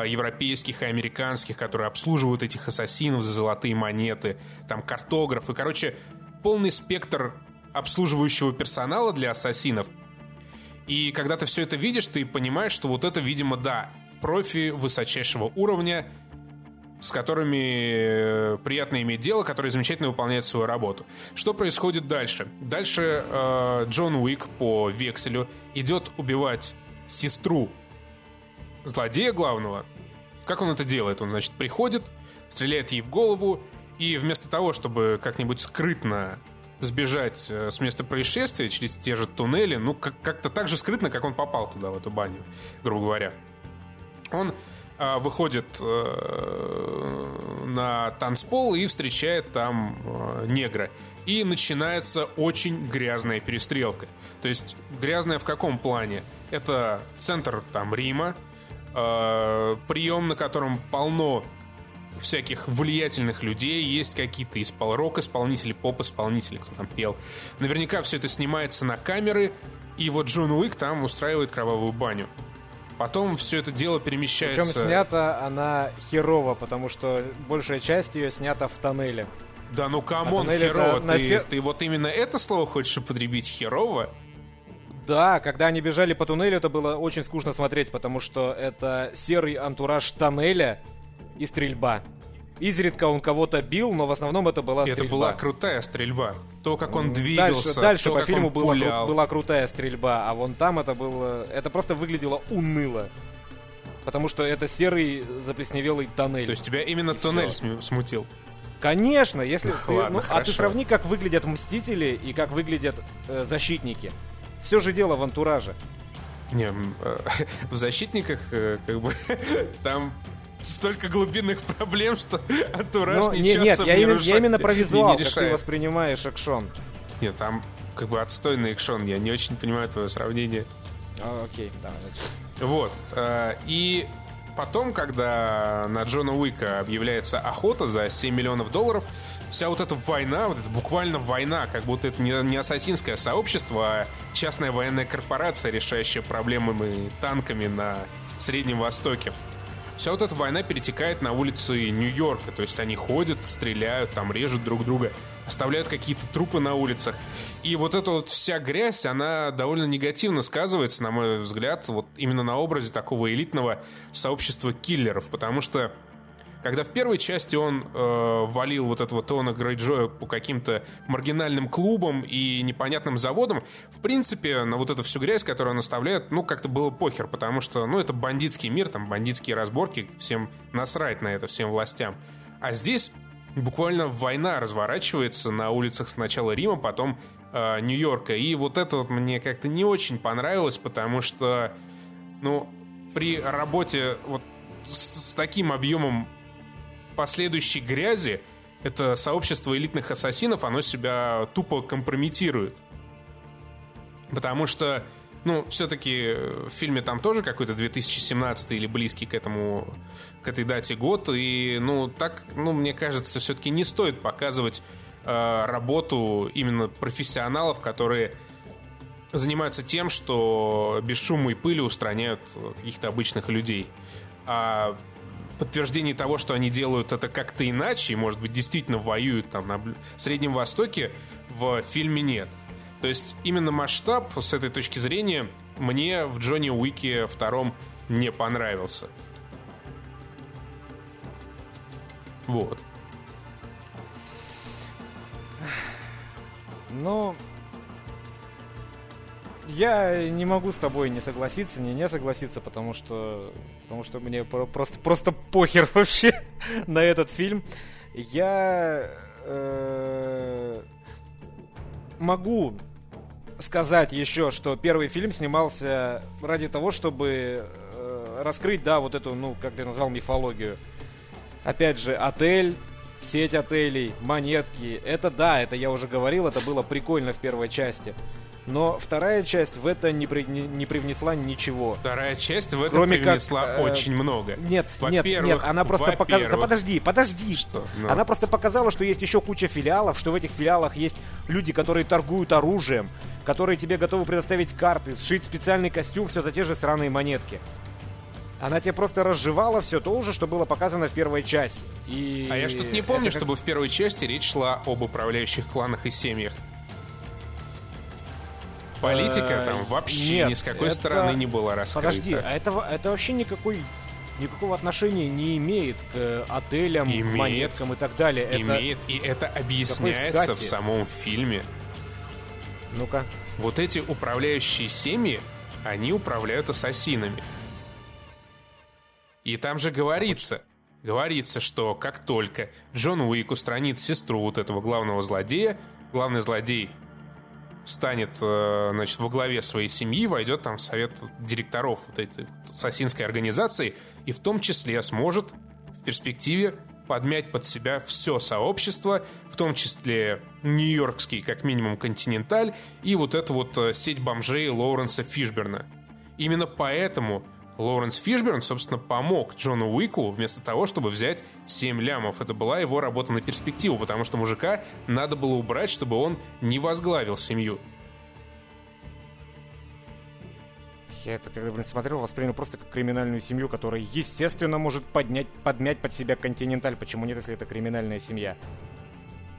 европейских и американских, которые обслуживают этих ассасинов за золотые монеты, там картографы, короче, полный спектр обслуживающего персонала для ассасинов. И когда ты все это видишь, ты понимаешь, что вот это, видимо, да, профи высочайшего уровня, с которыми э, приятно иметь дело, которые замечательно выполняют свою работу. Что происходит дальше? Дальше э, Джон Уик по векселю идет убивать сестру злодея главного. Как он это делает? Он, значит, приходит, стреляет ей в голову, и вместо того, чтобы как-нибудь скрытно сбежать э, с места происшествия через те же туннели, ну, как- как-то так же скрытно, как он попал туда, в эту баню, грубо говоря. Он э, выходит э, на танцпол и встречает там э, негра. И начинается очень грязная перестрелка. То есть грязная в каком плане? Это центр там Рима, э, прием, на котором полно всяких влиятельных людей, есть какие-то испол рок-исполнители, поп-исполнители, кто там пел. Наверняка все это снимается на камеры, и вот Джон Уик там устраивает кровавую баню. Потом все это дело перемещается... Причем снята она херово, потому что большая часть ее снята в тоннеле. Да ну come on, А херово, на ты, се- ты вот именно это слово хочешь употребить, херово? Да, когда они бежали по туннелю, это было очень скучно смотреть, потому что это серый антураж тоннеля и стрельба. Изредка он кого-то бил, но в основном это была стрельба. это была крутая стрельба. То, как он Дальше, двигался, дальше то, по фильму была, кру- была крутая стрельба, а вон там это было... Это просто выглядело уныло. Потому что это серый заплесневелый тоннель. То есть тебя именно И туннель всё. см- смутил. Конечно, если ты, Ладно, ну, а ты хорошо. сравни, как выглядят мстители и как выглядят э, защитники. Все же дело в антураже. Не, э, в защитниках э, как бы там столько глубинных проблем, что антураж Но, не- нет, особо я, именно, я именно про визуал, не как ты воспринимаешь экшон. Нет, там как бы отстойный экшон, я не очень понимаю твое сравнение. А, окей, да. Вот. э, И потом, когда на Джона Уика объявляется охота за 7 миллионов долларов, вся вот эта война, вот это буквально война, как будто это не, не ассасинское сообщество, а частная военная корпорация, решающая проблемами танками на Среднем Востоке. Вся вот эта война перетекает на улицы Нью-Йорка, то есть они ходят, стреляют, там режут друг друга, оставляют какие-то трупы на улицах. И вот эта вот вся грязь, она довольно негативно сказывается, на мой взгляд, вот именно на образе такого элитного сообщества киллеров, потому что когда в первой части он э, валил вот этого Тона Грейджоя по каким-то маргинальным клубам и непонятным заводам, в принципе, на вот эту всю грязь, которую он оставляет, ну, как-то было похер, потому что, ну, это бандитский мир, там, бандитские разборки, всем насрать на это, всем властям. А здесь буквально война разворачивается на улицах сначала Рима, потом э, Нью-Йорка. И вот это вот мне как-то не очень понравилось, потому что, ну, при работе вот с, с таким объемом последующей грязи это сообщество элитных ассасинов, оно себя тупо компрометирует. Потому что, ну, все-таки в фильме там тоже какой-то 2017 или близкий к этому, к этой дате год, и, ну, так, ну, мне кажется, все-таки не стоит показывать э, работу именно профессионалов, которые занимаются тем, что без шума и пыли устраняют каких-то обычных людей. А подтверждений того, что они делают это как-то иначе, и, может быть, действительно воюют там на Среднем Востоке, в фильме нет. То есть именно масштаб с этой точки зрения мне в Джонни Уике втором не понравился. Вот. Ну, я не могу с тобой не согласиться, не не согласиться, потому что, потому что мне просто, просто похер вообще на этот фильм. Я э, могу сказать еще, что первый фильм снимался ради того, чтобы э, раскрыть, да, вот эту, ну, как ты назвал, мифологию. Опять же, отель, сеть отелей, монетки. Это да, это я уже говорил, это было прикольно в первой части. Но вторая часть в это не, при, не, не привнесла ничего. Вторая часть в это Кроме привнесла как, э, очень много. Нет, нет, нет, она просто показала... Да подожди, подожди. Что? Ну. Она просто показала, что есть еще куча филиалов, что в этих филиалах есть люди, которые торгуют оружием, которые тебе готовы предоставить карты, сшить специальный костюм, все за те же сраные монетки. Она тебе просто разжевала все то уже, что было показано в первой части. И... А я что-то не помню, как... чтобы в первой части речь шла об управляющих кланах и семьях. Политика э, там вообще Нет, ни с какой это... стороны не была раскрыта. Подожди, а это, это вообще никакой никакого отношения не имеет к э, отелям, имеет, монеткам и так далее. Имеет, это... и это объясняется в самом фильме. Ну-ка. Вот эти управляющие семьи, они управляют ассасинами. И там же говорится, говорится, что как только Джон Уик устранит сестру вот этого главного злодея, главный злодей станет, э, значит, во главе своей семьи, войдет там в совет директоров вот этой ассасинской организации и в том числе сможет в перспективе подмять под себя все сообщество, в том числе нью-йоркский, как минимум, континенталь и вот эту вот э, сеть бомжей Лоуренса Фишберна. Именно поэтому Лоуренс Фишберн, собственно, помог Джону Уику вместо того, чтобы взять 7 лямов. Это была его работа на перспективу, потому что мужика надо было убрать, чтобы он не возглавил семью. Я это, когда смотрел, воспринял просто как криминальную семью, которая, естественно, может поднять, подмять под себя континенталь. Почему нет, если это криминальная семья?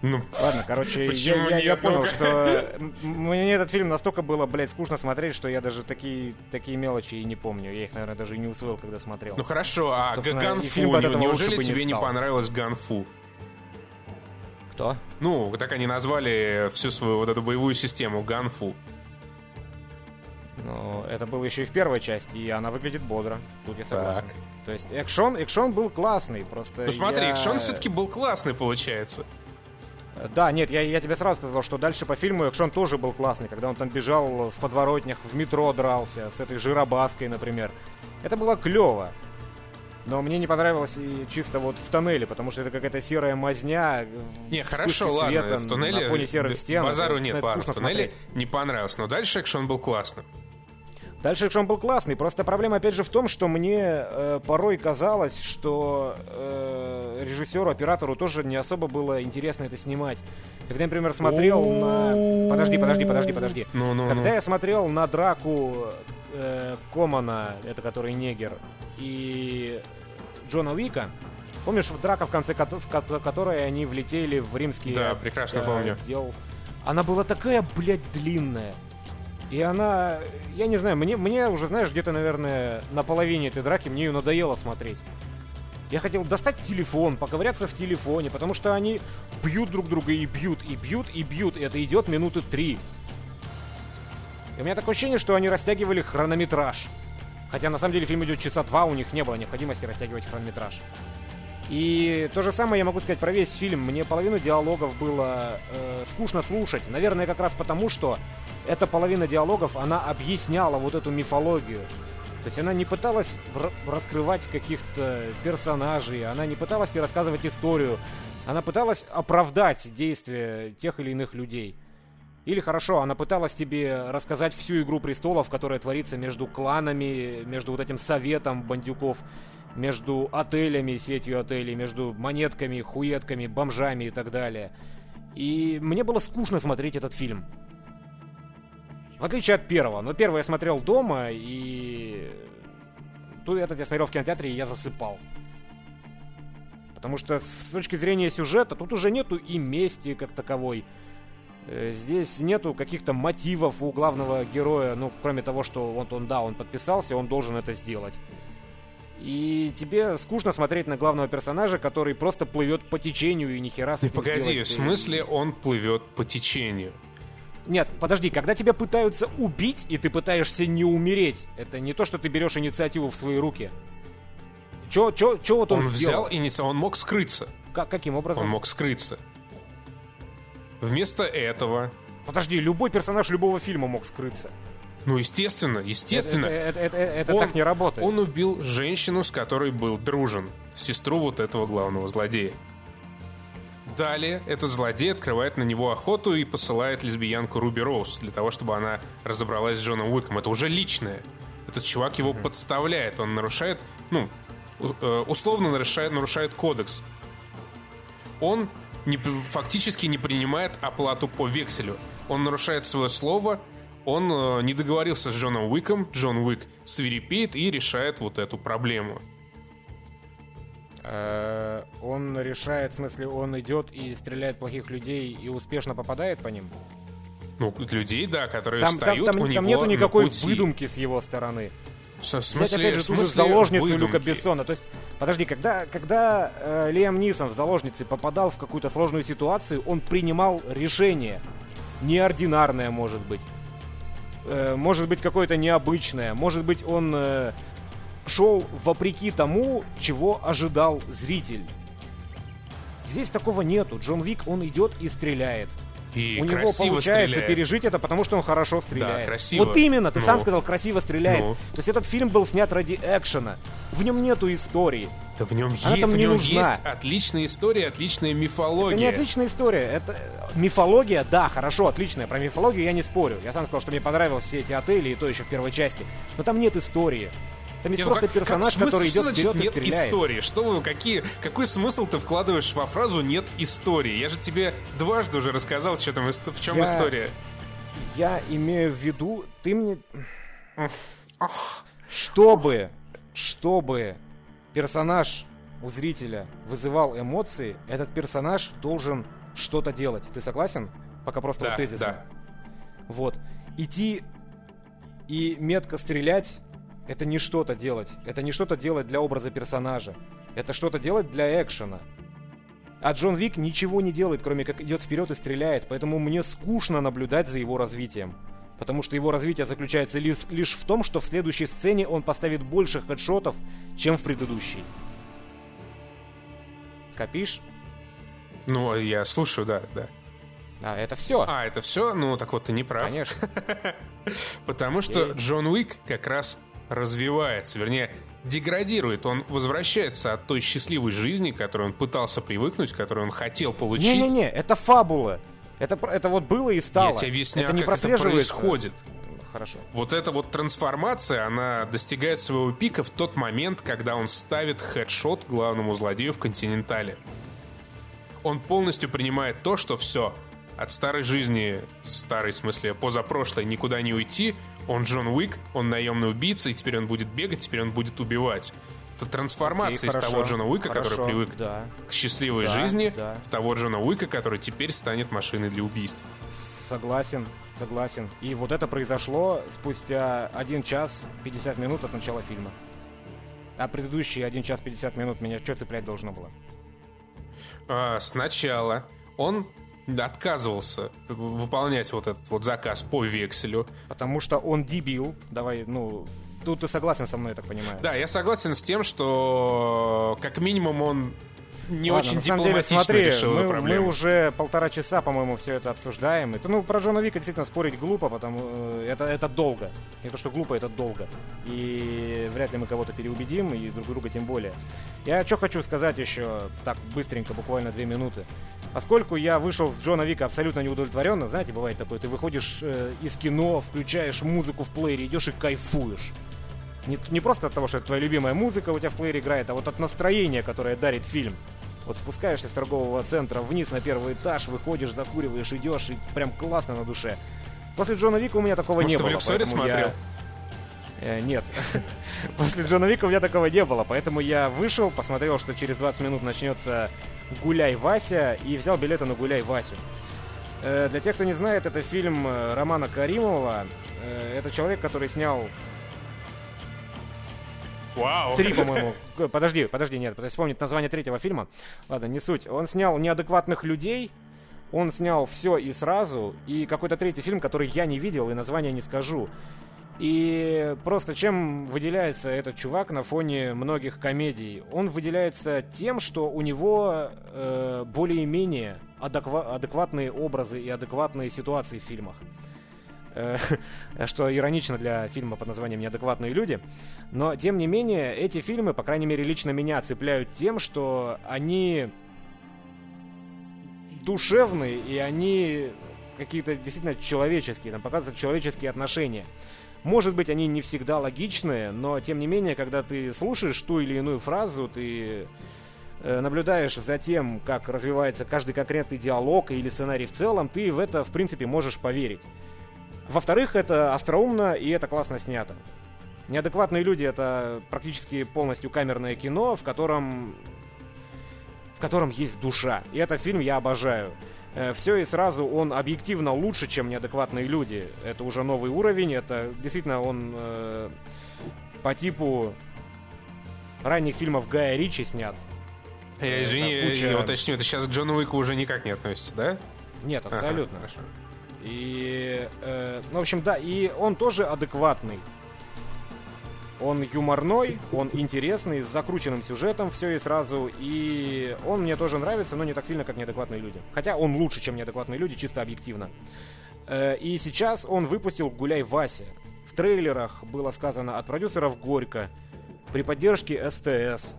Ну, Ладно, короче, я, я, я понял, что мне этот фильм настолько было, блядь, скучно смотреть, что я даже такие, такие мелочи и не помню. Я их, наверное, даже и не усвоил, когда смотрел. Ну хорошо, а Ганфу, неужели тебе не, не понравилось Ганфу? Кто? Ну, так они назвали всю свою вот эту боевую систему Ганфу. Ну, это было еще и в первой части, и она выглядит бодро. Тут я согласен. Так. То есть экшон, экшон был классный, просто. Ну смотри, я... экшон все-таки был классный, получается. Да, нет, я, я тебе сразу сказал, что дальше по фильму экшон тоже был классный, когда он там бежал в подворотнях, в метро дрался, с этой жиробаской, например. Это было клево. Но мне не понравилось и чисто вот в тоннеле, потому что это какая-то серая мазня. Не, хорошо, ладно, в тоннеле на фоне серых стен. Базару нет, ладно, в тоннеле смотреть. не понравилось, но дальше экшон был классным. Дальше экшон был классный, просто проблема опять же в том, что мне э, порой казалось, что э, режиссеру, оператору тоже не особо было интересно это снимать. Когда я, например, смотрел на... Подожди, подожди, подожди, подожди. Ну, ну, Когда ну. я смотрел на драку э, Комана, это который негер, и Джона Уика, помнишь драка, в конце в которой они влетели в римские... Да, прекрасно э, помню. Дел... Она была такая, блядь, длинная. И она, я не знаю, мне, мне уже, знаешь, где-то, наверное, на половине этой драки мне ее надоело смотреть. Я хотел достать телефон, поковыряться в телефоне, потому что они бьют друг друга и бьют, и бьют, и бьют, и это идет минуты три. И у меня такое ощущение, что они растягивали хронометраж. Хотя на самом деле фильм идет часа два, у них не было необходимости растягивать хронометраж. И то же самое я могу сказать про весь фильм. Мне половину диалогов было э, скучно слушать. Наверное, как раз потому, что эта половина диалогов, она объясняла вот эту мифологию. То есть она не пыталась раскрывать каких-то персонажей, она не пыталась тебе рассказывать историю. Она пыталась оправдать действия тех или иных людей. Или хорошо, она пыталась тебе рассказать всю игру престолов, которая творится между кланами, между вот этим советом бандюков, между отелями, сетью отелей, между монетками, хуетками, бомжами и так далее. И мне было скучно смотреть этот фильм. В отличие от первого. Но первый я смотрел дома, и... Тут этот я смотрел в кинотеатре, и я засыпал. Потому что с точки зрения сюжета тут уже нету и мести как таковой. Э, Здесь нету каких-то мотивов у главного героя, ну, кроме того, что вот он, да, он подписался, он должен это сделать. И тебе скучно смотреть на главного персонажа, который просто плывет по течению и нихера с этим погоди, сделать. в смысле он плывет по течению? Нет, подожди, когда тебя пытаются убить, и ты пытаешься не умереть, это не то, что ты берешь инициативу в свои руки. Чё, чё, чё вот он, Он сделал? взял инициативу, он мог скрыться. Как, каким образом? Он мог скрыться. Вместо этого, Подожди, любой персонаж любого фильма мог скрыться. Ну, естественно, естественно, Это, это- это- это Он- так не работает. он убил женщину, с которой был дружен, сестру вот этого главного злодея. Далее этот злодей открывает на него охоту и посылает лесбиянку Руби Роуз для того, чтобы она разобралась с Джоном Уиком. Это уже личное. Этот чувак его подставляет, он нарушает, ну, э, условно нарушает, нарушает кодекс. Он не фактически не принимает оплату по векселю. Он нарушает свое слово, он э, не договорился с Джоном Уиком, Джон Уик свирепеет и решает вот эту проблему. Э, Он решает, в смысле, он идет и стреляет плохих людей и успешно попадает по ним? Ну, людей, да, которые Там, там, встают там- у там него нету никакой пути. выдумки с его стороны. В Взять, смысле, опять же, в смысле заложницу выдумки? Люка Бессона. То есть, подожди, когда, когда э, Лиам Нисон в заложнице попадал в какую-то сложную ситуацию, он принимал решение. Неординарное, может быть. Э, может быть, какое-то необычное. Может быть, он э, шел вопреки тому, чего ожидал зритель. Здесь такого нету. Джон Вик, он идет и стреляет. И У него получается стреляет. пережить это, потому что он хорошо стреляет. красиво. Вот именно, ты Ну. сам сказал, красиво стреляет. Ну. То есть этот фильм был снят ради экшена. В нем нету истории. Да в нем, Она е- там в не нем нужна. есть отличная история, отличная мифология. Это не отличная история. Это э, мифология, да, хорошо, отличная. Про мифологию я не спорю. Я сам сказал, что мне понравились все эти отели, и то еще в первой части. Но там нет истории. Там есть Не, ну просто как- как персонаж, смысле, который что идет значит вперед и нет стреляет. истории? Что вы, какие, какой смысл ты вкладываешь во фразу «нет истории»? Я же тебе дважды уже рассказал, что там, в чем Я- история. Я имею в виду, ты мне... Чтобы, чтобы персонаж у зрителя вызывал эмоции, этот персонаж должен что-то делать. Ты согласен? Пока просто Да, вот тезисно. да. Вот. Идти и метко стрелять это не что-то делать. Это не что-то делать для образа персонажа. Это что-то делать для экшена. А Джон Вик ничего не делает, кроме как идет вперед и стреляет, поэтому мне скучно наблюдать за его развитием. Потому что его развитие заключается лишь, лишь в том, что в следующей сцене он поставит больше хедшотов, чем в предыдущей. Копишь? Ну, я слушаю, да, да. А, это все. А, это все? Ну, так вот, ты не прав. Конечно. Потому что Джон Уик как раз развивается, вернее, деградирует. Он возвращается от той счастливой жизни, к которой он пытался привыкнуть, которую он хотел получить. Не-не-не, это фабула. Это, это вот было и стало. Я тебе объясняю, это не как это происходит. Хорошо. Вот эта вот трансформация, она достигает своего пика в тот момент, когда он ставит хедшот главному злодею в Континентале. Он полностью принимает то, что все, от старой жизни, старой в смысле позапрошлой, никуда не уйти. Он Джон Уик, он наемный убийца, и теперь он будет бегать, теперь он будет убивать. Это трансформация Окей, из хорошо, того Джона Уика, хорошо, который привык Да. к счастливой Да, жизни, да. в того Джона Уика, который теперь станет машиной для убийств. Согласен, согласен. И вот это произошло спустя 1 час 50 минут от начала фильма. А предыдущие 1 час 50 минут меня что цеплять должно было? А, сначала он отказывался выполнять вот этот вот заказ по векселю. Потому что он дебил. Давай, ну... Тут ты согласен со мной, я так понимаю. Да, я согласен с тем, что как минимум он не Ладно, очень самом деле, дипломатично смотри, решил мы, проблему. мы уже полтора часа, по-моему, все это обсуждаем. Это, ну, про Джона Вика действительно спорить глупо, потому э, это, это долго. Не то, что глупо, это долго. И вряд ли мы кого-то переубедим, и друг друга тем более. Я что хочу сказать еще, так, быстренько, буквально две минуты. Поскольку я вышел с Джона Вика абсолютно неудовлетворенным, знаете, бывает такое, ты выходишь э, из кино, включаешь музыку в плеере, идешь и кайфуешь. Не, не просто от того, что это твоя любимая музыка у тебя в плеере играет, а вот от настроения, которое дарит фильм. Вот спускаешься с торгового центра вниз на первый этаж, выходишь, закуриваешь, идешь, и прям классно на душе. После Джона Вика у меня такого Может, не ты в было. Люксоре я- смотрел? Э, нет. После Джона Вика у меня такого не было, поэтому я вышел, посмотрел, что через 20 минут начнется «Гуляй, Вася», и взял билеты на «Гуляй, Васю». Э, Для тех, кто не знает, это фильм э, Романа Каримова. Э, Это человек, который снял Вау. Три, по-моему. Подожди, подожди, нет, вспомнить название третьего фильма. Ладно, не суть. Он снял неадекватных людей, он снял все и сразу, и какой-то третий фильм, который я не видел, и название не скажу. И просто чем выделяется этот чувак на фоне многих комедий? Он выделяется тем, что у него э, более-менее адеква- адекватные образы и адекватные ситуации в фильмах. Э, что иронично для фильма под названием «Неадекватные люди». Но, тем не менее, эти фильмы, по крайней мере, лично меня цепляют тем, что они душевные, и они какие-то действительно человеческие, там показывают человеческие отношения. Может быть, они не всегда логичные, но, тем не менее, когда ты слушаешь ту или иную фразу, ты э, наблюдаешь за тем, как развивается каждый конкретный диалог или сценарий в целом, ты в это, в принципе, можешь поверить. Во-вторых, это остроумно и это классно снято. Неадекватные люди это практически полностью камерное кино, в котором в котором есть душа. И этот фильм я обожаю. Все и сразу он объективно лучше, чем неадекватные люди. Это уже новый уровень. Это действительно он э, по типу ранних фильмов Гая Ричи снят. Я, извини, Это куча- я уточню, это сейчас к Джону Уику уже никак не относится, да? Нет, Ага, абсолютно. хорошо. И, э, ну, в общем, да, и он тоже адекватный. Он юморной, он интересный, с закрученным сюжетом все и сразу. И он мне тоже нравится, но не так сильно, как неадекватные люди. Хотя он лучше, чем неадекватные люди, чисто объективно. Э, и сейчас он выпустил «Гуляй, Вася». В трейлерах было сказано от продюсеров «Горько», при поддержке СТС.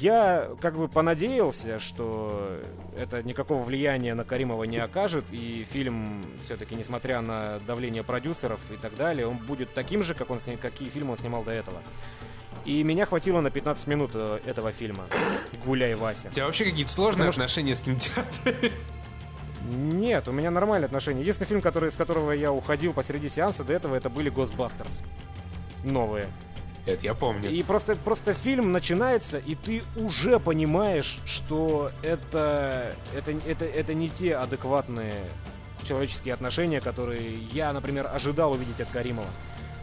Я как бы понадеялся, что это никакого влияния на Каримова не окажет, и фильм все-таки, несмотря на давление продюсеров и так далее, он будет таким же, как он сни- какие фильмы он снимал до этого. И меня хватило на 15 минут э, этого фильма. Гуляй, Вася. У тебя вообще какие-то сложные Потому отношения с кинотеатрами? Нет, у меня нормальные отношения. Единственный фильм, который, с которого я уходил посреди сеанса до этого, это были Ghostbusters. Новые. Это я помню. И просто, просто фильм начинается, и ты уже понимаешь, что это, это, это, это не те адекватные человеческие отношения, которые я, например, ожидал увидеть от Каримова.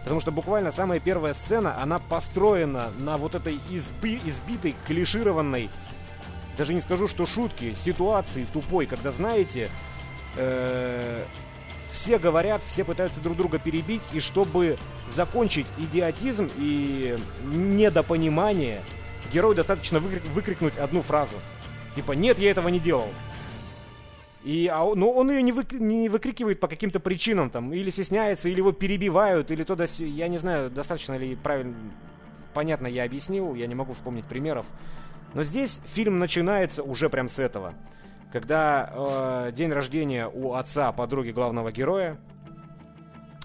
Потому что буквально самая первая сцена, она построена на вот этой изби- избитой, клишированной, даже не скажу, что шутки, ситуации тупой, когда, знаете, э, все говорят, все пытаются друг друга перебить, и чтобы закончить идиотизм и недопонимание, герою достаточно выкрик- выкрикнуть одну фразу. Типа, нет, я этого не делал. И, а но он ее не, выкри- не выкрикивает по каким-то причинам, там, или стесняется, или его перебивают, или то да. Я не знаю, достаточно ли правильно, понятно я объяснил, я не могу вспомнить примеров. Но здесь фильм начинается уже прям с этого. Когда э, день рождения у отца подруги главного героя,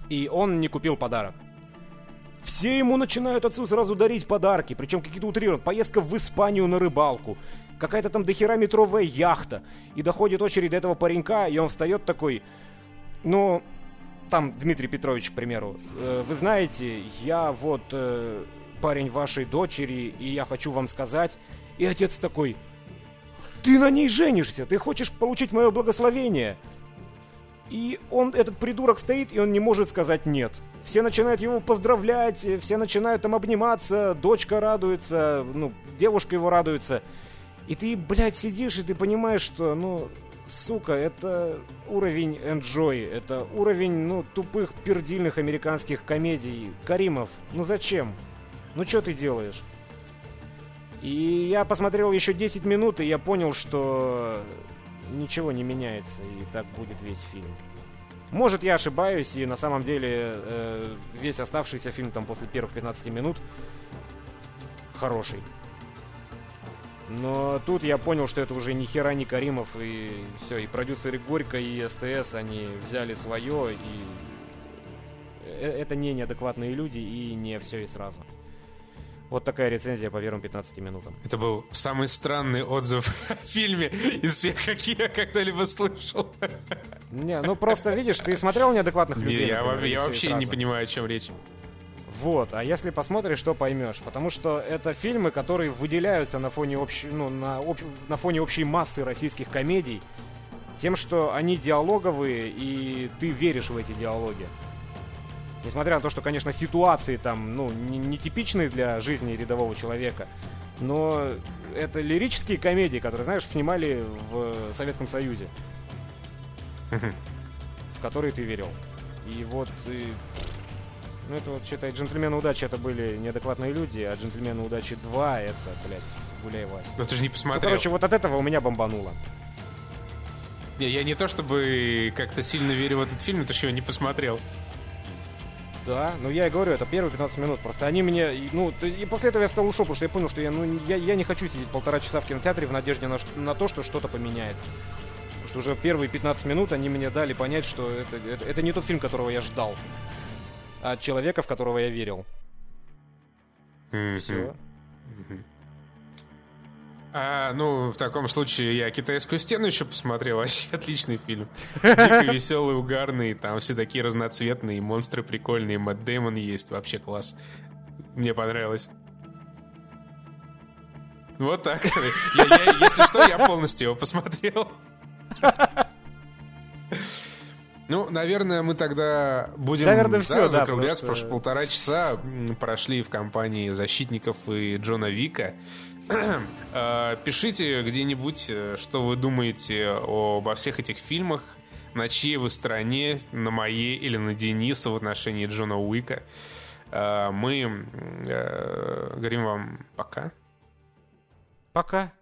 и он не купил подарок. Все ему начинают отцу сразу дарить подарки, причем какие-то утрированные. Поездка в Испанию на рыбалку, какая-то там дохера метровая яхта. И доходит очередь до этого паренька, и он встает такой, ну, там Дмитрий Петрович, к примеру, «Э, вы знаете, я вот э, парень вашей дочери, и я хочу вам сказать. И отец такой, ты на ней женишься, ты хочешь получить мое благословение. И он, этот придурок, стоит, и он не может сказать нет. Все начинают его поздравлять, э, все начинают там обниматься, дочка радуется, ну, девушка его радуется. И ты, блядь, сидишь, и ты понимаешь, что, ну, сука, это уровень enjoy, это уровень, ну, тупых пердильных американских комедий. Каримов, ну зачем? Ну что ты делаешь? И я посмотрел еще 10 минут, и я понял, что ничего не меняется, и так будет весь фильм. Может, я ошибаюсь, и на самом деле э, весь оставшийся фильм там после первых 15 минут хороший. Но тут я понял, что это уже ни хера не Каримов, и все, и продюсеры Горько, и СТС, они взяли свое, и э, это не неадекватные люди, и не все и сразу. Вот такая рецензия по первым 15 минутам. Это был самый странный отзыв о фильме из всех, какие я когда-либо слышал. Не, ну просто видишь, ты смотрел неадекватных Не, людей. я, например, я вообще не сразу? понимаю, о чем речь. Вот, а если посмотришь, то поймешь. Потому что это фильмы, которые выделяются на фоне общей, ну, на, об- на фоне общей массы российских комедий тем, что они диалоговые, и ты веришь в эти диалоги. Несмотря на то, что, конечно, ситуации там, ну, не, не типичные для жизни рядового человека, но это лирические комедии, которые, знаешь, снимали в Советском Союзе, в которые ты верил. И вот и ну, это вот, считай, джентльмены удачи это были неадекватные люди, а джентльмены удачи 2 это, блядь, гуляй Вася. Но ты же не Ну, посмотрел. короче, вот от этого у меня бомбануло. Не, я не то чтобы как-то сильно верю в этот фильм, потому что я не посмотрел. Да, ну я и говорю, это первые 15 минут. Просто они мне, ну, и после этого я стал ушел, потому что я понял, что я, ну, я, я не хочу сидеть полтора часа в кинотеатре в надежде на, на то, что что-то поменяется. Потому что уже первые 15 минут они мне дали понять, что это, это, это не тот фильм, которого я ждал, а человека, в которого я верил. Мгм. Все. А, ну, в таком случае я «Китайскую стену» еще посмотрел. Вообще отличный фильм. Дико веселый, угарный. Там все такие разноцветные, монстры прикольные. Мэтт Дэймон есть. Вообще класс. Мне понравилось. Вот так. Я- я- если что, я полностью его посмотрел. Ну, наверное, мы тогда будем Наверное, да, закругляться, потому потому что- полтора часа прошли в компании защитников и Джона Вика. Э, Пишите где-нибудь, э, что вы думаете обо всех этих фильмах, на чьей вы стороне, на моей или на Дениса в отношении Джона Уика. Э, Мы говорим вам пока. Пока.